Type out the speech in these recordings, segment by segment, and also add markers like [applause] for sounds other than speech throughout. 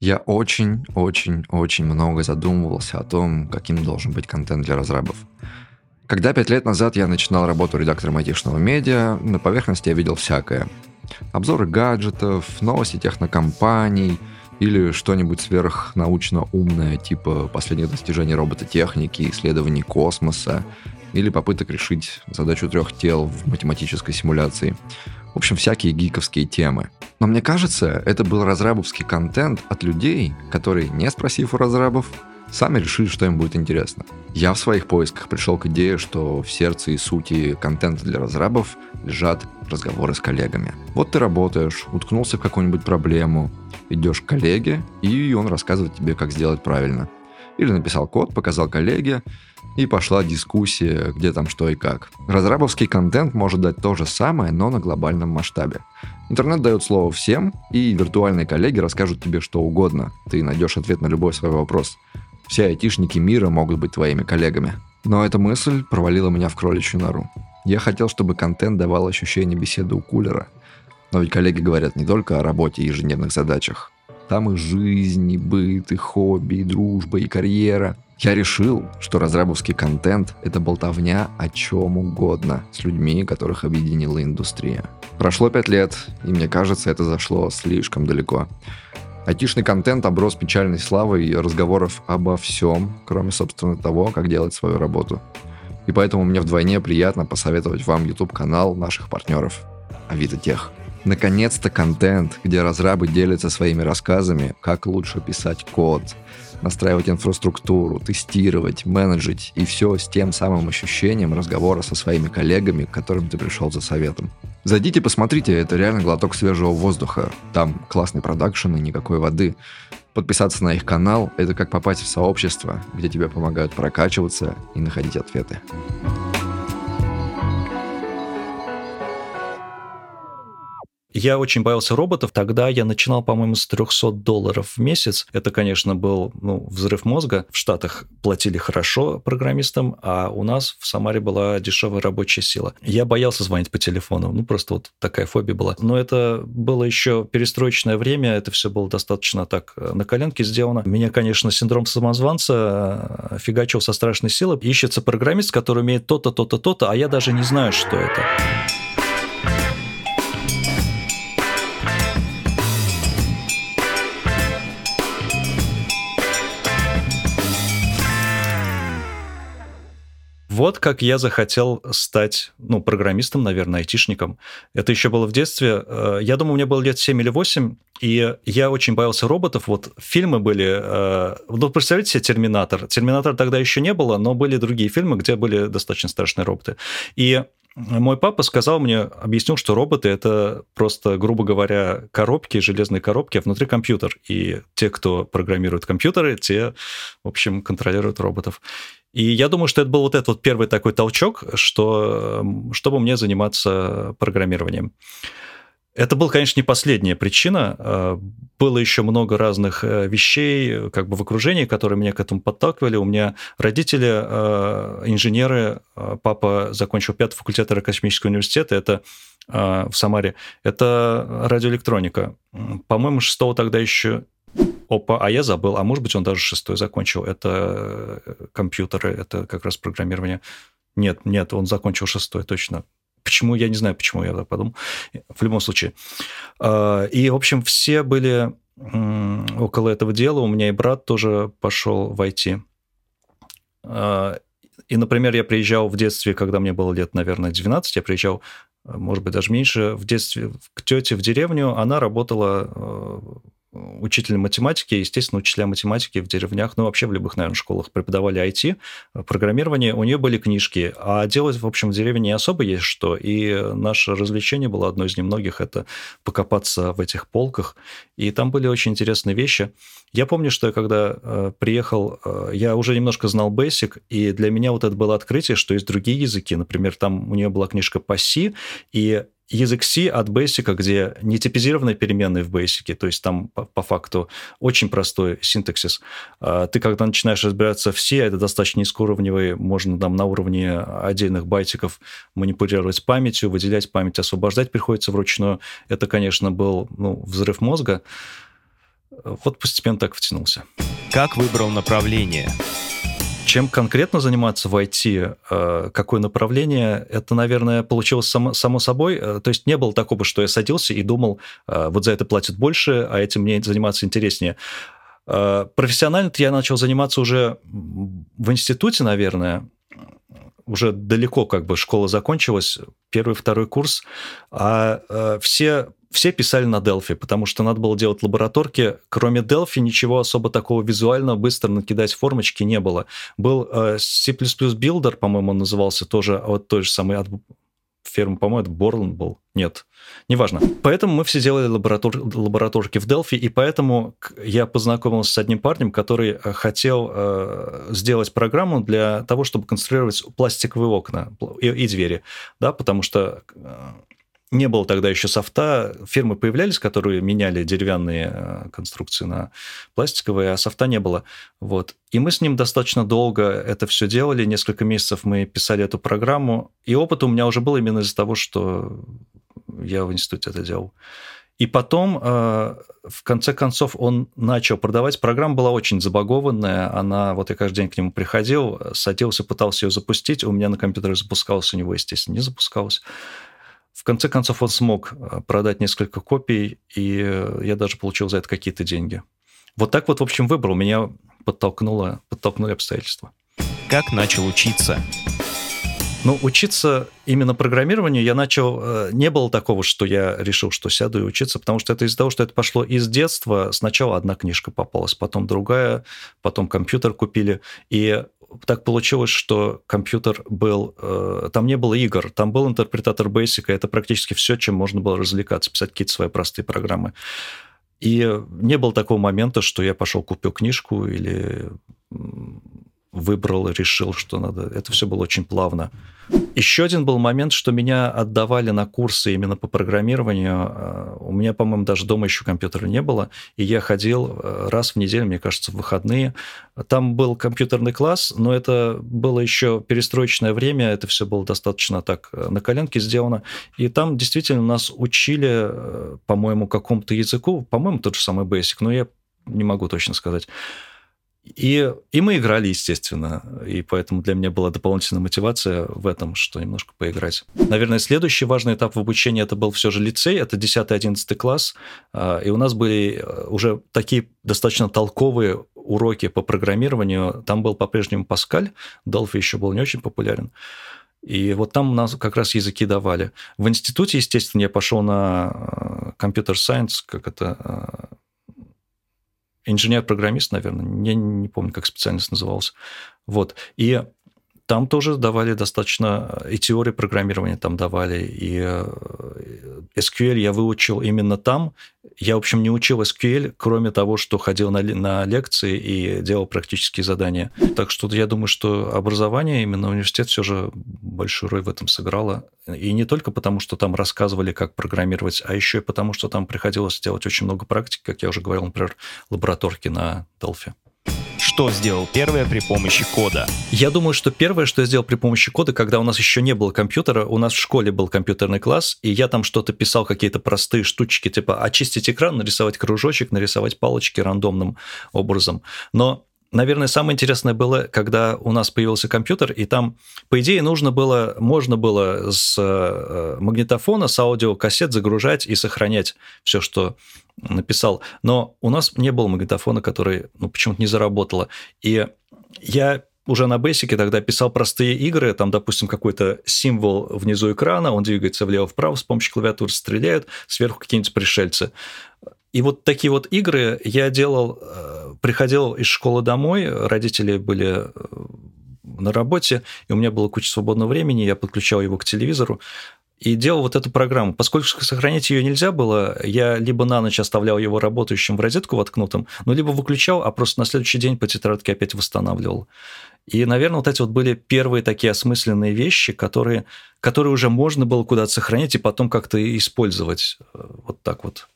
Я очень-очень-очень много задумывался о том, каким должен быть контент для разрабов. Когда пять лет назад я начинал работу редактором айтишного медиа, на поверхности я видел всякое. Обзоры гаджетов, новости технокомпаний или что-нибудь сверхнаучно умное, типа последних достижений робототехники, исследований космоса или попыток решить задачу трех тел в математической симуляции. В общем, всякие гиковские темы. Но мне кажется, это был разрабовский контент от людей, которые, не спросив у разрабов, сами решили, что им будет интересно. Я в своих поисках пришел к идее, что в сердце и сути контента для разрабов лежат разговоры с коллегами. Вот ты работаешь, уткнулся в какую-нибудь проблему, идешь к коллеге, и он рассказывает тебе, как сделать правильно. Или написал код, показал коллеге, и пошла дискуссия, где там что и как. Разрабовский контент может дать то же самое, но на глобальном масштабе. Интернет дает слово всем, и виртуальные коллеги расскажут тебе что угодно. Ты найдешь ответ на любой свой вопрос. Все айтишники мира могут быть твоими коллегами. Но эта мысль провалила меня в кроличью нору. Я хотел, чтобы контент давал ощущение беседы у кулера. Но ведь коллеги говорят не только о работе и ежедневных задачах. Там и жизнь, и быт, и хобби, и дружба, и карьера – я решил, что разрабовский контент — это болтовня о чем угодно с людьми, которых объединила индустрия. Прошло пять лет, и мне кажется, это зашло слишком далеко. Айтишный контент оброс печальной славой и разговоров обо всем, кроме, собственно, того, как делать свою работу. И поэтому мне вдвойне приятно посоветовать вам YouTube-канал наших партнеров Авито Тех. Наконец-то контент, где разрабы делятся своими рассказами, как лучше писать код, настраивать инфраструктуру, тестировать, менеджить, и все с тем самым ощущением разговора со своими коллегами, к которым ты пришел за советом. Зайдите, посмотрите, это реально глоток свежего воздуха. Там классный продакшн и никакой воды. Подписаться на их канал – это как попасть в сообщество, где тебе помогают прокачиваться и находить ответы. Я очень боялся роботов. Тогда я начинал, по-моему, с 300 долларов в месяц. Это, конечно, был ну, взрыв мозга. В Штатах платили хорошо программистам, а у нас в Самаре была дешевая рабочая сила. Я боялся звонить по телефону. Ну, просто вот такая фобия была. Но это было еще перестроечное время. Это все было достаточно так э, на коленке сделано. Меня, конечно, синдром самозванца э, фигачил со страшной силой. Ищется программист, который умеет то-то, то-то, то-то, а я даже не знаю, что это. Вот как я захотел стать, ну, программистом, наверное, айтишником. Это еще было в детстве. Э, я думаю, мне было лет 7 или 8, и я очень боялся роботов. Вот фильмы были... Э, ну, представляете себе «Терминатор». «Терминатор» тогда еще не было, но были другие фильмы, где были достаточно страшные роботы. И мой папа сказал мне, объяснил, что роботы это просто, грубо говоря, коробки, железные коробки, а внутри компьютер. И те, кто программирует компьютеры, те, в общем, контролируют роботов. И я думаю, что это был вот этот вот первый такой толчок, что, чтобы мне заниматься программированием. Это был, конечно, не последняя причина. А, было еще много разных э, вещей как бы в окружении, которые меня к этому подталкивали. У меня родители инженеры. Папа закончил пятый факультет аэрокосмического университета. Это в Самаре. Это радиоэлектроника. По-моему, шестого тогда еще Опа, а я забыл, а может быть, он даже шестой закончил. Это э, компьютеры, это как раз программирование. Нет, нет, он закончил шестой, точно. Почему, я не знаю, почему я так подумал. В любом случае. А, и, в общем, все были около этого дела. У меня и брат тоже пошел в IT. А, и, например, я приезжал в детстве, когда мне было лет, наверное, 12, я приезжал, может быть, даже меньше, в детстве к тете в деревню. Она работала э, учителем математики, естественно, учителя математики в деревнях, ну, вообще в любых, наверное, школах преподавали IT, программирование, у нее были книжки, а делать, в общем, в деревне не особо есть что, и наше развлечение было одно из немногих, это покопаться в этих полках, и там были очень интересные вещи. Я помню, что я когда э, приехал, э, я уже немножко знал Basic, и для меня вот это было открытие, что есть другие языки, например, там у нее была книжка по C, и язык C от Basic, где не типизированные переменные в Basic, то есть там по, по факту очень простой синтаксис. А ты, когда начинаешь разбираться в C, это достаточно низкоуровневый, можно там на уровне отдельных байтиков манипулировать памятью, выделять память, освобождать приходится вручную. Это, конечно, был ну, взрыв мозга. Вот постепенно так втянулся. Как выбрал направление? Чем конкретно заниматься в IT, э, какое направление, это, наверное, получилось само, само собой. Э, то есть не было такого, что я садился и думал, э, вот за это платят больше, а этим мне заниматься интереснее. Профессионально я начал заниматься уже в институте, наверное, уже далеко как бы школа закончилась, первый, второй курс, а все все писали на Delphi, потому что надо было делать лабораторки. Кроме Delphi ничего особо такого визуально быстро накидать формочки не было. Был э, C++ Builder, по-моему, он назывался тоже от той же самой от фирмы, по-моему, это Borland был. Нет, неважно. Поэтому мы все делали лаборатор... лабораторки в Delphi, и поэтому я познакомился с одним парнем, который э, хотел э, сделать программу для того, чтобы конструировать пластиковые окна и, и двери, да, потому что э, не было тогда еще софта. Фирмы появлялись, которые меняли деревянные э, конструкции на пластиковые, а софта не было. Вот. И мы с ним достаточно долго это все делали. Несколько месяцев мы писали эту программу. И опыт у меня уже был именно из-за того, что я в институте это делал. И потом, э, в конце концов, он начал продавать. Программа была очень забагованная. Она, вот я каждый день к нему приходил, садился, пытался ее запустить. У меня на компьютере запускалось, у него, естественно, не запускалось. В конце концов, он смог э, продать несколько копий, и э, я даже получил за это какие-то деньги. Вот так вот, в общем, выбрал. Меня подтолкнуло, подтолкнули обстоятельства. Как начал учиться? Ну, учиться именно программированию я начал... Э, не было такого, что я решил, что сяду и учиться, потому что это из-за того, что это пошло из детства. Сначала одна книжка попалась, потом другая, потом компьютер купили. И так получилось, что компьютер был... Э, там не было игр, там был интерпретатор Basic, и это практически все, чем можно было развлекаться, писать какие-то свои простые программы. И не было такого момента, что я пошел купил книжку или выбрал, решил, что надо. Это все было очень плавно. Еще один был момент, что меня отдавали на курсы именно по программированию. А, у меня, по-моему, даже дома еще компьютера не было, и я ходил э, раз в неделю, мне кажется, в выходные. Там был компьютерный класс, но это было еще перестроечное время, это все было достаточно так э, на коленке сделано. И там действительно нас учили, э, по-моему, какому-то языку, по-моему, тот же самый Basic, но я не могу точно сказать. И, и мы играли, естественно, и поэтому для меня была дополнительная мотивация в этом, что немножко поиграть. Наверное, следующий важный этап в обучении это был все же лицей, это 10-11 класс, а, и у нас были э, уже такие достаточно толковые уроки по программированию. Там был по-прежнему Паскаль, Delphi еще был не очень популярен. И вот там у нас как раз языки давали. В институте, естественно, я пошел на компьютер-сайенс, как это инженер-программист, наверное, я не помню, как специальность называлась. Вот. И там тоже давали достаточно и теории программирования там давали, и э, SQL я выучил именно там. Я, в общем, не учил SQL, кроме того, что ходил на, на лекции и делал практические задания. Так что я думаю, что образование, именно университет все же большую роль в этом сыграло. И не только потому, что там рассказывали, как программировать, а еще и потому, что там приходилось делать очень много практик, как я уже говорил, например, лабораторки на Delphi. Что сделал первое при помощи кода? Я думаю, что первое, что я сделал при помощи кода, когда у нас еще не было компьютера, у нас в школе был компьютерный класс, и я там что-то писал, какие-то простые штучки, типа очистить экран, нарисовать кружочек, нарисовать палочки рандомным образом. Но наверное, самое интересное было, когда у нас появился компьютер, и там, по идее, нужно было, можно было с э, магнитофона, с аудиокассет загружать и сохранять все, что написал. Но у нас не было магнитофона, который ну, почему-то не заработало. И я уже на Basic тогда писал простые игры, там, допустим, какой-то символ внизу экрана, он двигается влево-вправо, с помощью клавиатуры стреляют, сверху какие-нибудь пришельцы. И вот такие вот игры я делал, э, приходил из школы домой, родители были э, на работе, и у меня было куча свободного времени, я подключал его к телевизору, и делал вот эту программу. Поскольку сохранить ее нельзя было, я либо на ночь оставлял его работающим в розетку воткнутым, ну, либо выключал, а просто на следующий день по тетрадке опять восстанавливал. И, наверное, вот эти вот были первые такие осмысленные вещи, которые, которые уже можно было куда-то сохранить и потом как-то использовать. Э, вот так вот.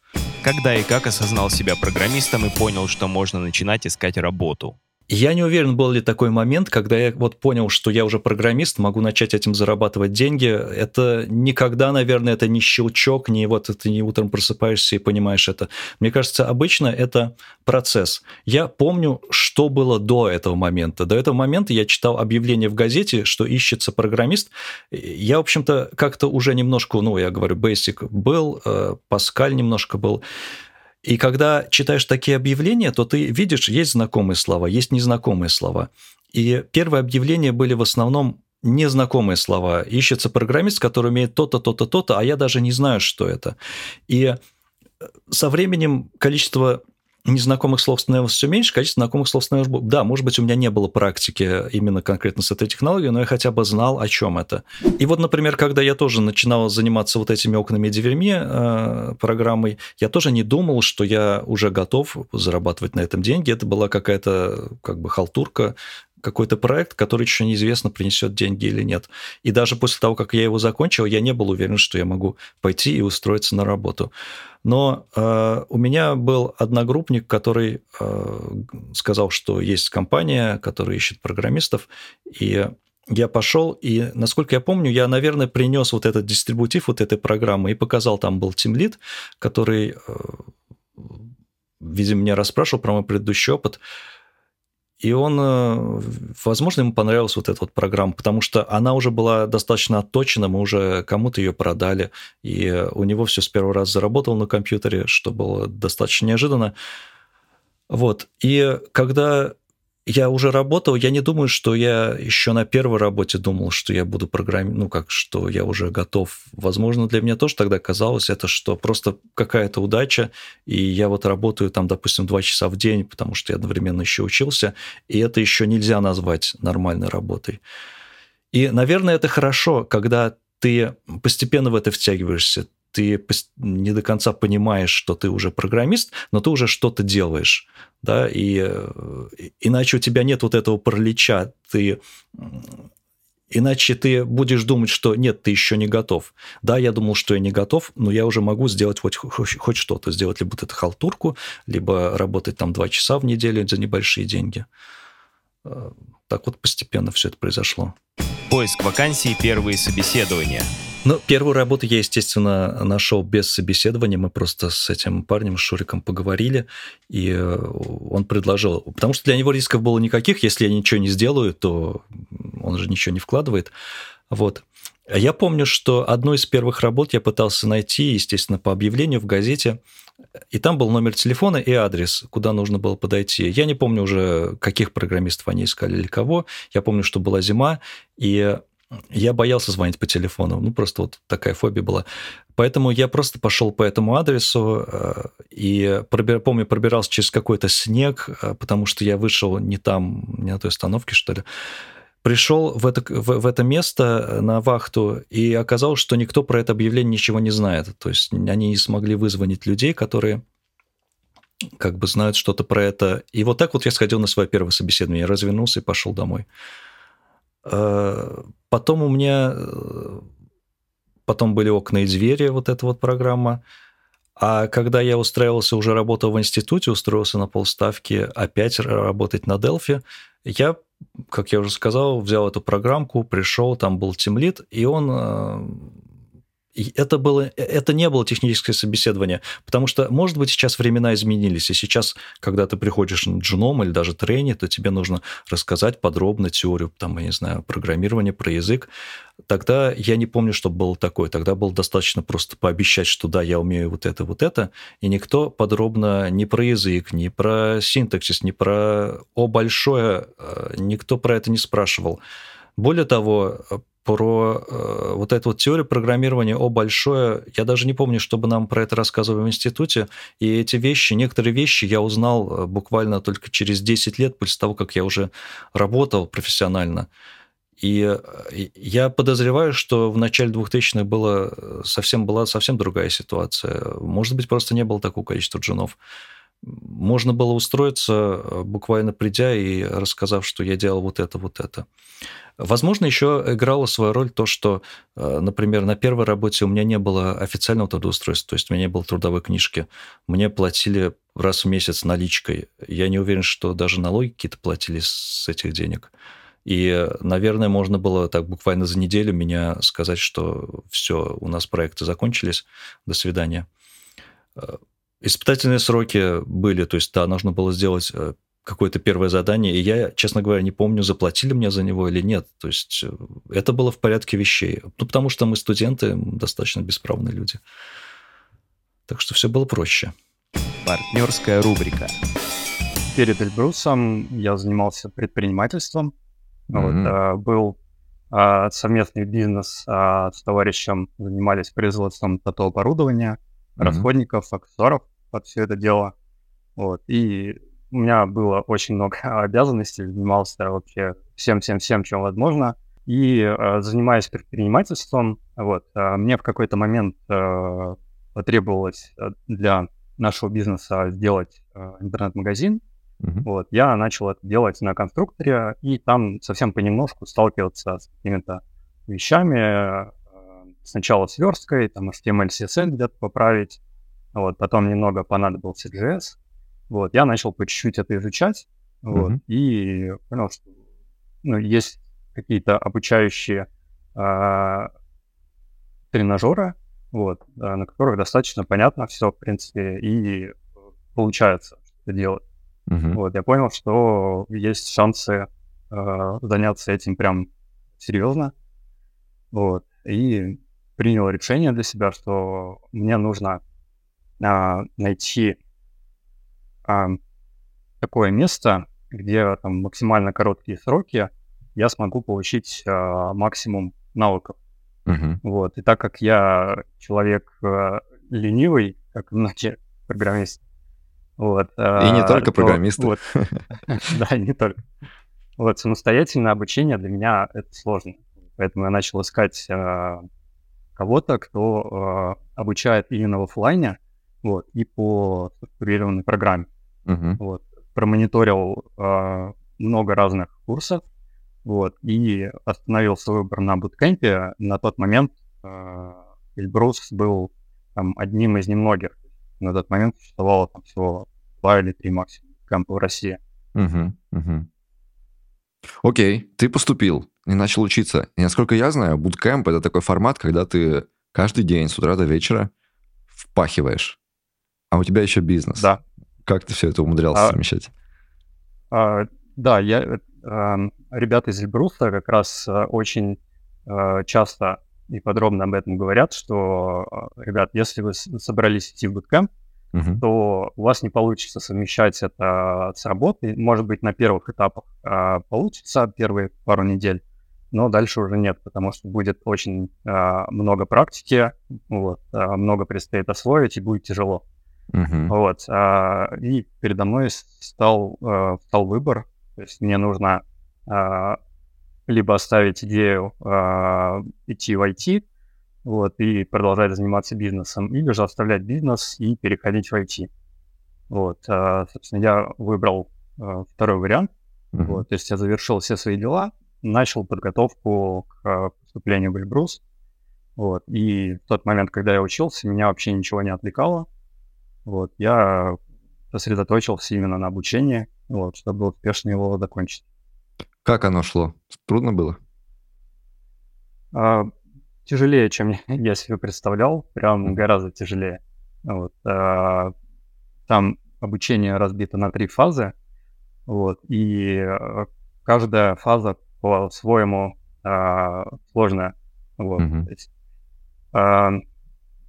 Когда и как осознал себя программистом и понял, что можно начинать искать работу? Я не уверен, был ли такой момент, когда я вот понял, что я уже программист, могу начать этим зарабатывать деньги. Это никогда, наверное, это не щелчок, не вот ты не утром просыпаешься и понимаешь это. Мне кажется, обычно это процесс. Я помню, что было до этого момента. До этого момента я читал объявление в газете, что ищется программист. Я, в общем-то, как-то уже немножко, ну, я говорю, Basic был, Паскаль немножко был. И когда читаешь такие объявления, то ты видишь, есть знакомые слова, есть незнакомые слова. И первые объявления были в основном незнакомые слова. Ищется программист, который умеет то-то, то-то, то-то, а я даже не знаю, что это. И со временем количество незнакомых слов становилось все меньше, количество знакомых слов становилось больше. Да, может быть, у меня не было практики именно конкретно с этой технологией, но я хотя бы знал, о чем это. И вот, например, когда я тоже начинал заниматься вот этими окнами и дверьми э, программой, я тоже не думал, что я уже готов зарабатывать на этом деньги. Это была какая-то как бы халтурка, какой-то проект, который еще неизвестно, принесет деньги или нет. И даже после того, как я его закончил, я не был уверен, что я могу пойти и устроиться на работу. Но э, у меня был одногруппник, который э, сказал, что есть компания, которая ищет программистов, и я пошел, и, насколько я помню, я, наверное, принес вот этот дистрибутив вот этой программы и показал, там был тимлит, который, э, видимо, меня расспрашивал про мой предыдущий опыт, и он, э, возможно, ему понравилась вот эта вот программа, потому что она уже была достаточно отточена, мы уже кому-то ее продали, и у него все с первого раза заработало на компьютере, что было достаточно неожиданно. Вот. И когда я уже работал, я не думаю, что я еще на первой работе думал, что я буду программировать, ну, как, что я уже готов. Возможно, для меня тоже тогда казалось это, что просто какая-то удача, и я вот работаю там, допустим, два часа в день, потому что я одновременно еще учился, и это еще нельзя назвать нормальной работой. И, наверное, это хорошо, когда ты постепенно в это втягиваешься, ты не до конца понимаешь, что ты уже программист, но ты уже что-то делаешь, да, и э, иначе у тебя нет вот этого паралича, ты Иначе ты будешь думать, что нет, ты еще не готов. Да, я думал, что я не готов, но я уже могу сделать хоть, хоть, хоть что-то. Сделать либо это халтурку, либо работать там два часа в неделю за небольшие деньги. Э, так вот постепенно все это произошло. Поиск вакансий, первые собеседования – ну, первую работу я, естественно, нашел без собеседования. Мы просто с этим парнем, Шуриком, поговорили, и э, он предложил... Потому что для него рисков было никаких. Если я ничего не сделаю, то он же ничего не вкладывает. Вот. Я помню, что одну из первых работ я пытался найти, естественно, по объявлению в газете, и там был номер телефона и адрес, куда нужно было подойти. Я не помню уже, каких программистов они искали или кого. Я помню, что была зима, и я боялся звонить по телефону, ну просто вот такая фобия была. Поэтому я просто пошел по этому адресу э, и, пробир, помню, пробирался через какой-то снег, э, потому что я вышел не там, не на той остановке, что ли. Пришел в это, в, в это место э, на вахту, и оказалось, что никто про это объявление ничего не знает. То есть они не смогли вызвонить людей, которые как бы знают что-то про это. И вот так вот я сходил на свое первое собеседование, развернулся и пошел домой. Потом у меня э, потом были окна и двери, вот эта вот программа. А когда я устраивался, уже работал в институте, устроился на полставки опять работать на Delphi, я, как я уже сказал, взял эту программку, пришел, там был тимлит, и он э, это, было, э, это не было техническое собеседование, потому что, может быть, сейчас времена изменились, и сейчас, когда ты приходишь на джуном или даже трейни, то тебе нужно рассказать подробно теорию, там, я не знаю, программирования, про язык. Тогда я не помню, что было такое. Тогда было достаточно просто пообещать, что да, я умею вот это, вот это, и никто подробно ни про язык, ни про синтаксис, ни про «о» большое, э, никто про это не спрашивал. Более того, про э, вот эту вот теорию программирования о большое. Я даже не помню, чтобы нам про это рассказывали в институте. И эти вещи, некоторые вещи я узнал э, буквально только через 10 лет после того, как я уже работал профессионально. И э, я подозреваю, что в начале 2000-х было э, совсем, была совсем другая ситуация. Может быть, просто не было такого количества джунов. Можно было устроиться, э, буквально придя и рассказав, что я делал вот это, вот это. Возможно, еще играла свою роль то, что, э, например, на первой работе у меня не было официального трудоустройства, то есть у меня не было трудовой книжки. Мне платили раз в месяц наличкой. Я не уверен, что даже налоги какие-то платили с этих денег. И, наверное, можно было так буквально за неделю меня сказать, что все, у нас проекты закончились, до свидания. Испытательные сроки были, то есть, да, нужно было сделать э, какое-то первое задание, и я, честно говоря, не помню, заплатили мне за него или нет. То есть э, это было в порядке вещей. Ну, потому что мы студенты, достаточно бесправные люди. Так что все было проще. Партнерская рубрика. Перед Эльбрусом я занимался предпринимательством. Mm-hmm. Вот, был а, совместный бизнес а, с товарищем, занимались производством тату-оборудования, mm-hmm. расходников, аксессуаров под все это дело. Вот, и у меня было очень много [laughs] обязанностей, занимался вообще всем-всем-всем, чем возможно. И э, занимаясь предпринимательством, вот, э, мне в какой-то момент э, потребовалось для нашего бизнеса сделать э, интернет-магазин. Mm-hmm. Вот, я начал это делать на конструкторе, и там совсем понемножку сталкиваться с какими-то вещами. Э, сначала с версткой, там HTML, CSS где-то поправить. Вот, потом немного понадобился JS. Вот, я начал по чуть-чуть это изучать, вот, mm-hmm. и понял, что ну, есть какие-то обучающие а, тренажеры, вот, а, на которых достаточно понятно все, в принципе, и получается это делать. Mm-hmm. Вот, я понял, что есть шансы а, заняться этим прям серьезно, вот, и принял решение для себя, что мне нужно а, найти а, такое место, где там максимально короткие сроки я смогу получить а, максимум навыков. Uh-huh. Вот. И так как я человек а, ленивый, как многие программисты, вот, и а, не только то, программисты. Вот, [laughs] да, не только. Вот, самостоятельное обучение для меня это сложно. Поэтому я начал искать а, кого-то, кто а, обучает именно в офлайне, вот, и по структурированной программе. Uh-huh. Вот, промониторил э, много разных курсов, вот, и остановил свой выбор на буткемпе. На тот момент э, Эльбрус был там, одним из немногих. На тот момент существовало там всего два или три максимум кемпа в России. Uh-huh, uh-huh. Окей, ты поступил и начал учиться. И насколько я знаю, буткемп — это такой формат, когда ты каждый день с утра до вечера впахиваешь. А у тебя еще бизнес. Да. Как ты все это умудрялся а, совмещать? А, да, я, а, ребята из Эльбруса как раз а, очень а, часто и подробно об этом говорят, что, ребят, если вы собрались идти в буткемп, uh-huh. то у вас не получится совмещать это с работой. Может быть, на первых этапах а, получится первые пару недель, но дальше уже нет, потому что будет очень а, много практики, вот, а, много предстоит освоить и будет тяжело. Uh-huh. Вот. А, и передо мной стал, а, стал выбор. То есть мне нужно а, либо оставить идею а, идти в IT, вот, и продолжать заниматься бизнесом, или же оставлять бизнес и переходить в IT. Вот, а, собственно, я выбрал а, второй вариант. Uh-huh. Вот, то есть я завершил все свои дела, начал подготовку к поступлению в Эльбрус. Вот, и в тот момент, когда я учился, меня вообще ничего не отвлекало. Вот, я сосредоточился именно на обучении, вот, чтобы успешно его закончить. Как оно шло? Трудно было? А, тяжелее, чем [laughs] я себе представлял, прям гораздо тяжелее. Вот, а, там обучение разбито на три фазы, вот, и а, каждая фаза по-своему а, сложная. Вот, mm-hmm. то есть, а,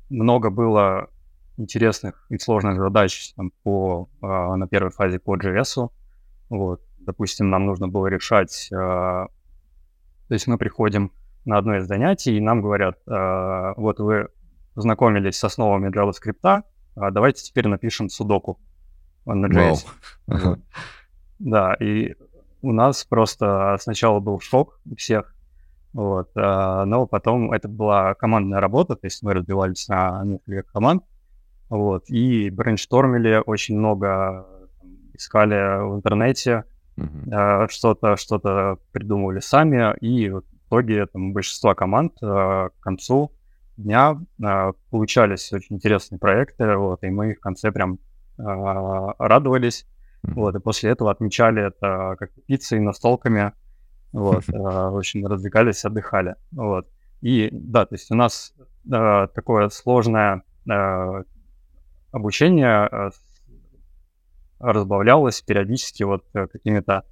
много было интересных и сложных задач там, по, э, на первой фазе по JS. Вот. Допустим, нам нужно было решать, э, то есть мы приходим на одно из занятий, и нам говорят, э, вот вы познакомились с основами JavaScript, а давайте теперь напишем судоку на JS. Wow. Да, и у нас просто сначала был шок у всех, вот, но потом это была командная работа, то есть мы разбивались на несколько команд, Вот, и брейнштормили очень много, искали в интернете, uh-huh. что-то, что-то придумывали сами, и в итоге там, большинство команд к концу дня получались очень интересные проекты, вот, и мы в конце прям радовались, вот, и после этого отмечали это как пиццей, настолками, вот, [laughs] общем, развлекались, отдыхали, вот. И да, то есть у нас такое сложное обучение э, разбавлялось периодически вот э, какими-то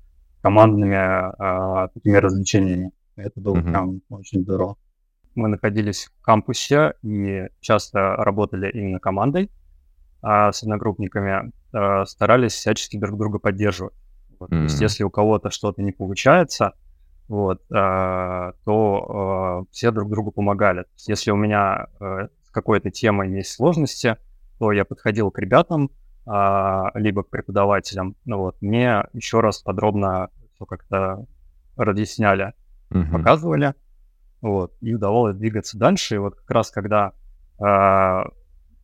командными а, такими развлечениями. Это было mm-hmm. прям очень здорово. Мы находились в кампусе и часто работали именно командой а с одногруппниками, а, старались всячески друг друга поддерживать. Вот. Mm-hmm. То есть если у кого-то что-то не получается, вот, а, то а, все друг другу помогали. Есть если у меня а, с какой-то темой есть сложности, то я подходил к ребятам, а, либо к преподавателям, ну вот, мне еще раз подробно все как-то разъясняли, uh-huh. показывали, вот, и удавалось двигаться дальше. И вот как раз когда а,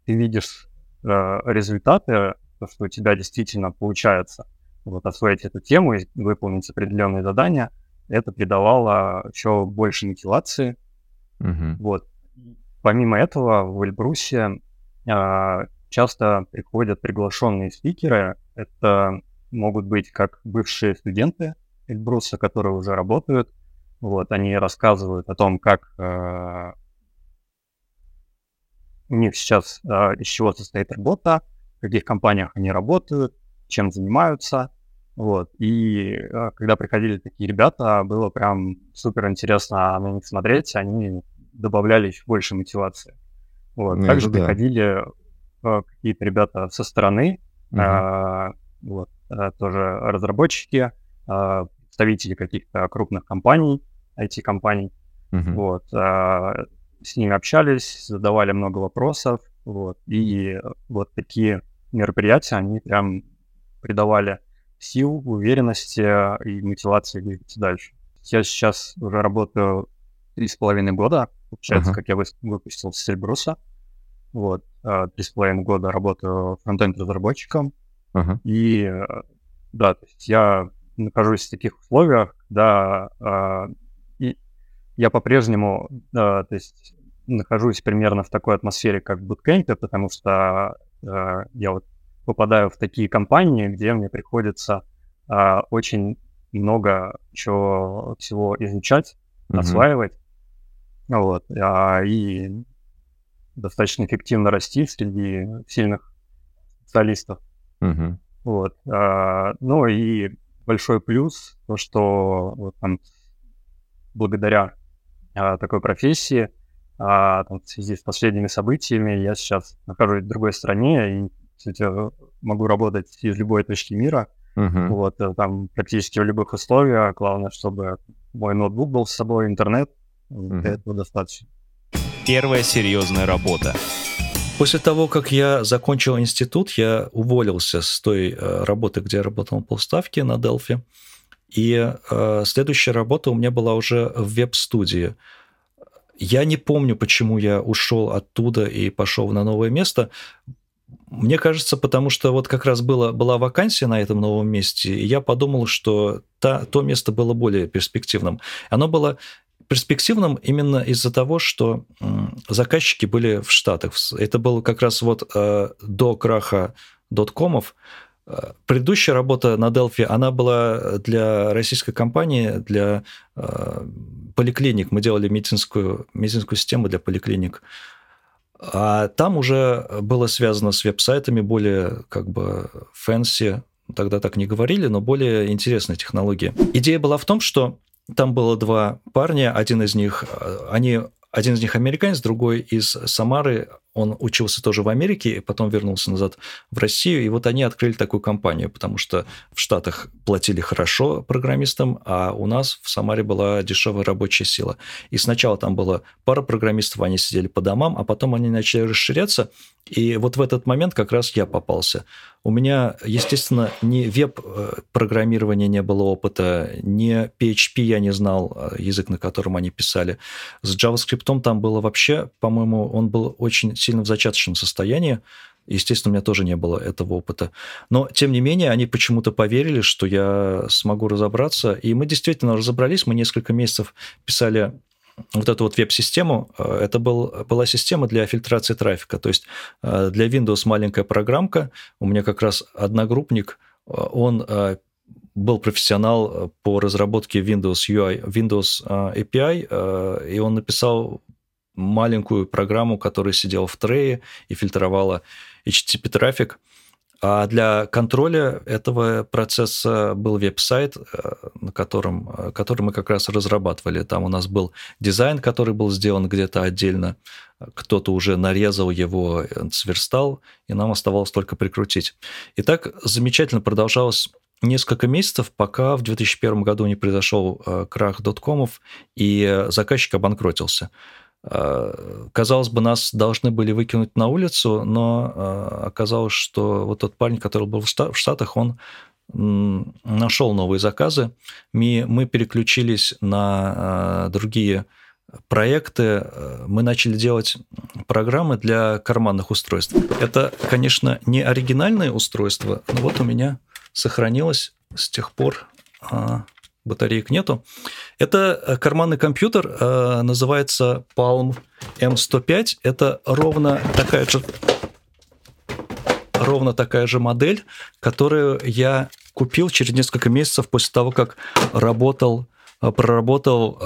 ты видишь а, результаты, то, что у тебя действительно получается вот освоить эту тему и выполнить определенные задания, это придавало еще больше мотивации. Uh-huh. Вот. Помимо этого, в Эльбрусе часто приходят приглашенные спикеры. Это могут быть как бывшие студенты Эльбруса, которые уже работают. Вот, они рассказывают о том, как э, у них сейчас, э, из чего состоит работа, в каких компаниях они работают, чем занимаются. Вот. И когда приходили такие ребята, было прям супер интересно на них смотреть, они добавляли еще больше мотивации. Вот. Ну, Также да. приходили э, какие-то ребята со стороны, угу. э, вот, э, тоже разработчики, э, представители каких-то крупных компаний, IT-компаний. Угу. Вот, э, с ними общались, задавали много вопросов. Вот, и вот такие мероприятия, они прям придавали сил, уверенности и мотивации двигаться дальше. Я сейчас уже работаю три с половиной года, получается, uh-huh. как я выпустился с Эльбруса. Вот, а, три с половиной года работаю фронтенд-разработчиком. Uh-huh. И э, да, то есть я нахожусь в таких условиях, когда а, и я по-прежнему, да, то есть нахожусь примерно в такой атмосфере, как в буткемпе, потому что а, я вот попадаю в такие компании, где мне приходится а, очень много чего, всего изучать, uh-huh. осваивать. Вот. А, и достаточно эффективно расти среди сильных специалистов. Uh-huh. Вот. А, ну и большой плюс, то, что вот, там, благодаря а, такой профессии, а, там, в связи с последними событиями, я сейчас нахожусь в другой стране и, кстати, могу работать из любой точки мира. Uh-huh. Вот, э, там практически в любых условиях. Главное, чтобы мой ноутбук был с собой, интернет. Uh-huh. Этого достаточно первая серьезная работа. После того, как я закончил институт, я уволился с той э, работы, где я работал на полставки на Delphi. И э, следующая работа у меня была уже в веб-студии. Я не помню, почему я ушел оттуда и пошел на новое место. Мне кажется, потому что вот как раз было, была вакансия на этом новом месте, и я подумал, что та, то место было более перспективным. Оно было перспективным именно из-за того, что заказчики были в Штатах. Это было как раз вот э, до краха доткомов. Э, предыдущая работа на Delphi, она была для российской компании, для э, поликлиник. Мы делали медицинскую, медицинскую систему для поликлиник. А там уже было связано с веб-сайтами, более как бы fancy, тогда так не говорили, но более интересная технология. Идея была в том, что там было два парня, один из них, э, они, один из них американец, другой из Самары, он учился тоже в Америке, и потом вернулся назад в Россию, и вот они открыли такую компанию, потому что в Штатах платили хорошо программистам, а у нас в Самаре была дешевая рабочая сила. И сначала там было пара программистов, они сидели по домам, а потом они начали расширяться, и вот в этот момент как раз я попался. У меня, естественно, ни веб-программирования не было опыта, ни PHP я не знал, э, язык, на котором они писали. С JavaScript там было вообще, по-моему, он был очень сильно в зачаточном состоянии. Естественно, у меня тоже не было этого опыта. Но, тем не менее, они почему-то поверили, что я смогу разобраться. И мы действительно разобрались. Мы несколько месяцев писали вот эту вот веб-систему, э, это был, была система для фильтрации трафика. То есть э, для Windows маленькая программка, у меня как раз одногруппник, э, он был профессионал по разработке Windows UI, Windows API, и он написал маленькую программу, которая сидела в трее и фильтровала HTTP трафик. А для контроля этого процесса был веб-сайт, э, на котором, э, который мы как раз разрабатывали. Там у нас был дизайн, который был сделан где-то отдельно, кто-то уже нарезал его, э, сверстал, и нам оставалось только прикрутить. И так замечательно продолжалось несколько месяцев, пока в 2001 году не произошел крах доткомов, и заказчик обанкротился. Э, казалось бы, нас должны были выкинуть на улицу, но э, оказалось, что вот тот парень, который был в Штатах, он нашел новые заказы. Мы, переключились на э, другие проекты. Мы начали делать программы для карманных устройств. Это, конечно, не оригинальное устройство, но вот у меня сохранилось с тех пор батареек нету. Это э, карманный компьютер, э, называется Palm M105. Это ровно такая же ровно такая же модель, которую я купил через несколько месяцев после того, как работал, проработал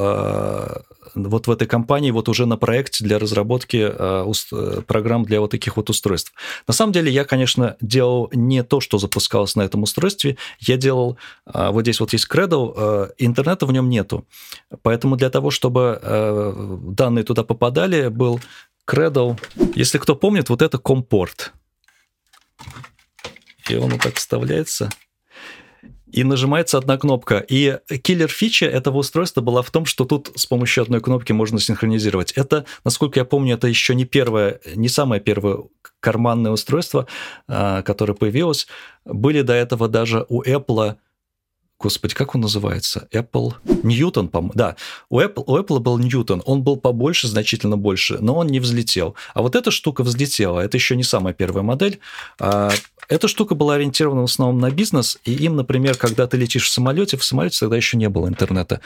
вот в этой компании вот уже на проекте для разработки э, э, программ для вот таких вот устройств. На самом деле я, конечно, делал не то, что запускалось на этом устройстве, я делал, э, вот здесь вот есть Cradle, интернета в нем нету, поэтому для того, чтобы данные туда попадали, был Cradle, если кто помнит, вот это компорт. И он вот так вставляется – и нажимается одна кнопка. И киллер-фича этого устройства была в том, что тут с помощью одной кнопки можно синхронизировать. Это, насколько я помню, это еще не первое, не самое первое карманное устройство, а, которое появилось. Были до этого даже у Apple Господи, как он называется? Apple... Ньютон, по Да, у Apple, у Apple был Ньютон. Он был побольше, значительно больше, но он не взлетел. А вот эта штука взлетела. Это еще не самая первая модель. А, эта штука была ориентирована в основном на бизнес, и им, например, когда ты летишь в самолете, в самолете тогда еще не было интернета,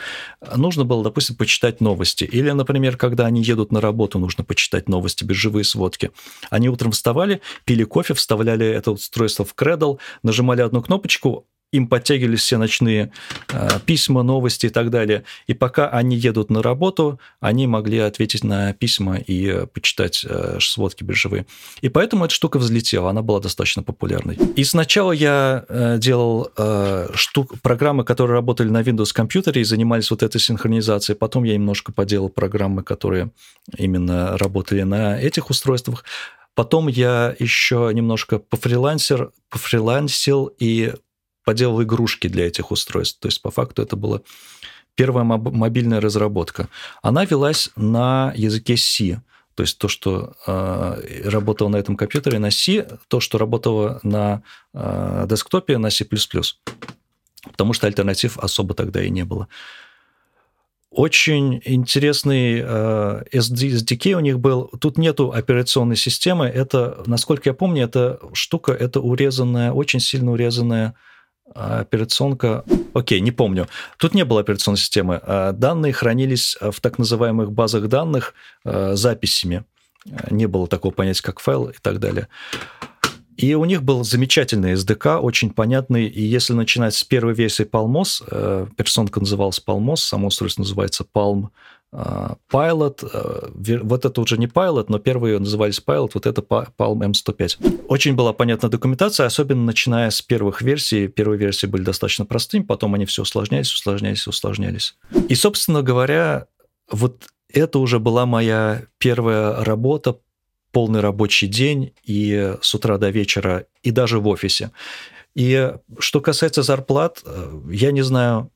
нужно было, допустим, почитать новости. Или, например, когда они едут на работу, нужно почитать новости, биржевые сводки. Они утром вставали, пили кофе, вставляли это устройство в Cradle, нажимали одну кнопочку, им подтягивались все ночные э, письма, новости и так далее. И пока они едут на работу, они могли ответить на письма и э, почитать э, сводки биржевые. И поэтому эта штука взлетела, она была достаточно популярной. И сначала я э, делал э, штук, программы, которые работали на Windows компьютере и занимались вот этой синхронизацией. Потом я немножко поделал программы, которые именно работали на этих устройствах. Потом я еще немножко пофрилансер, пофрилансил и поделал игрушки для этих устройств. То есть, по факту, это была первая мобильная разработка. Она велась на языке C. То есть то, что э, работало на этом компьютере на C, то, что работало на э, десктопе на C++. Потому что альтернатив особо тогда и не было. Очень интересный э, SDK у них был. Тут нету операционной системы. Это, насколько я помню, эта штука, это урезанная, очень сильно урезанная а, операционка... Окей, не помню. Тут не было операционной системы. А, данные хранились в так называемых базах данных а, записями. Не было такого понятия, как файл и так далее. И у них был замечательный SDK, очень понятный. И если начинать с первой версии Palmos, э, персонка называлась Palmos, само устройство называется Palm а, Pilot, а, вот это уже не Pilot, но первые назывались Pilot, вот это Palm M105. Очень была понятна документация, особенно начиная с первых версий. Первые версии были достаточно простыми, потом они все усложнялись, усложнялись, усложнялись. И, собственно говоря, вот это уже была моя первая работа, полный рабочий день и с утра до вечера, и даже в офисе. И что касается зарплат, э, я не знаю,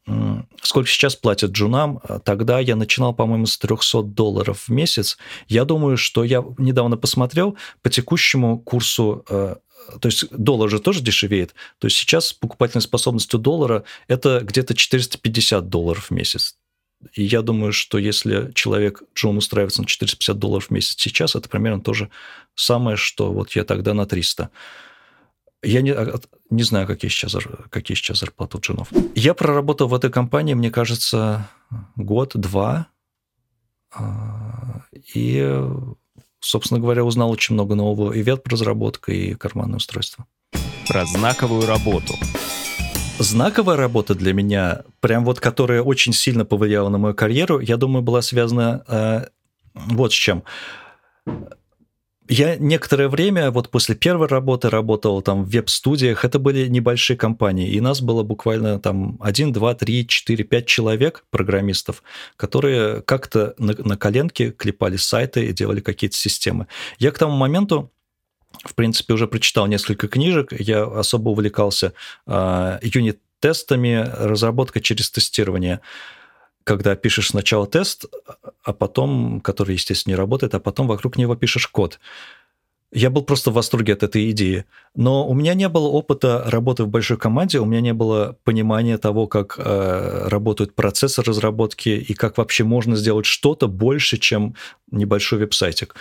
сколько сейчас платят джунам. Тогда я начинал, по-моему, с 300 долларов в месяц. Я думаю, что я недавно посмотрел по текущему курсу э, то есть доллар же тоже дешевеет. То есть сейчас покупательная способность у доллара это где-то 450 долларов в месяц. И я думаю, что если человек, Джон, устраивается на 450 долларов в месяц сейчас, это примерно то же самое, что вот я тогда на 300. Я не, а, не знаю, какие сейчас, какие сейчас зарплаты у джинов. Я проработал в этой компании, мне кажется, год-два. А, и, собственно говоря, узнал очень много нового и веб-разработка, и карманное устройство. Про знаковую работу. Знаковая работа для меня, прям вот которая очень сильно повлияла на мою карьеру, я думаю, была связана э, вот с чем. Я некоторое время, вот после первой работы, работал там в веб-студиях. Это были небольшие компании, и нас было буквально там 1, 2, 3, 4, 5 человек, программистов, которые как-то на, на коленке клепали сайты и делали какие-то системы. Я к тому моменту в принципе, уже прочитал несколько книжек. Я особо увлекался э, юнит-тестами, разработкой через тестирование когда пишешь сначала тест, а потом, который, естественно, не работает, а потом вокруг него пишешь код. Я был просто в восторге от этой идеи. Но у меня не было опыта работы в большой команде, у меня не было понимания того, как э, работают процессы разработки и как вообще можно сделать что-то больше, чем небольшой веб-сайтик.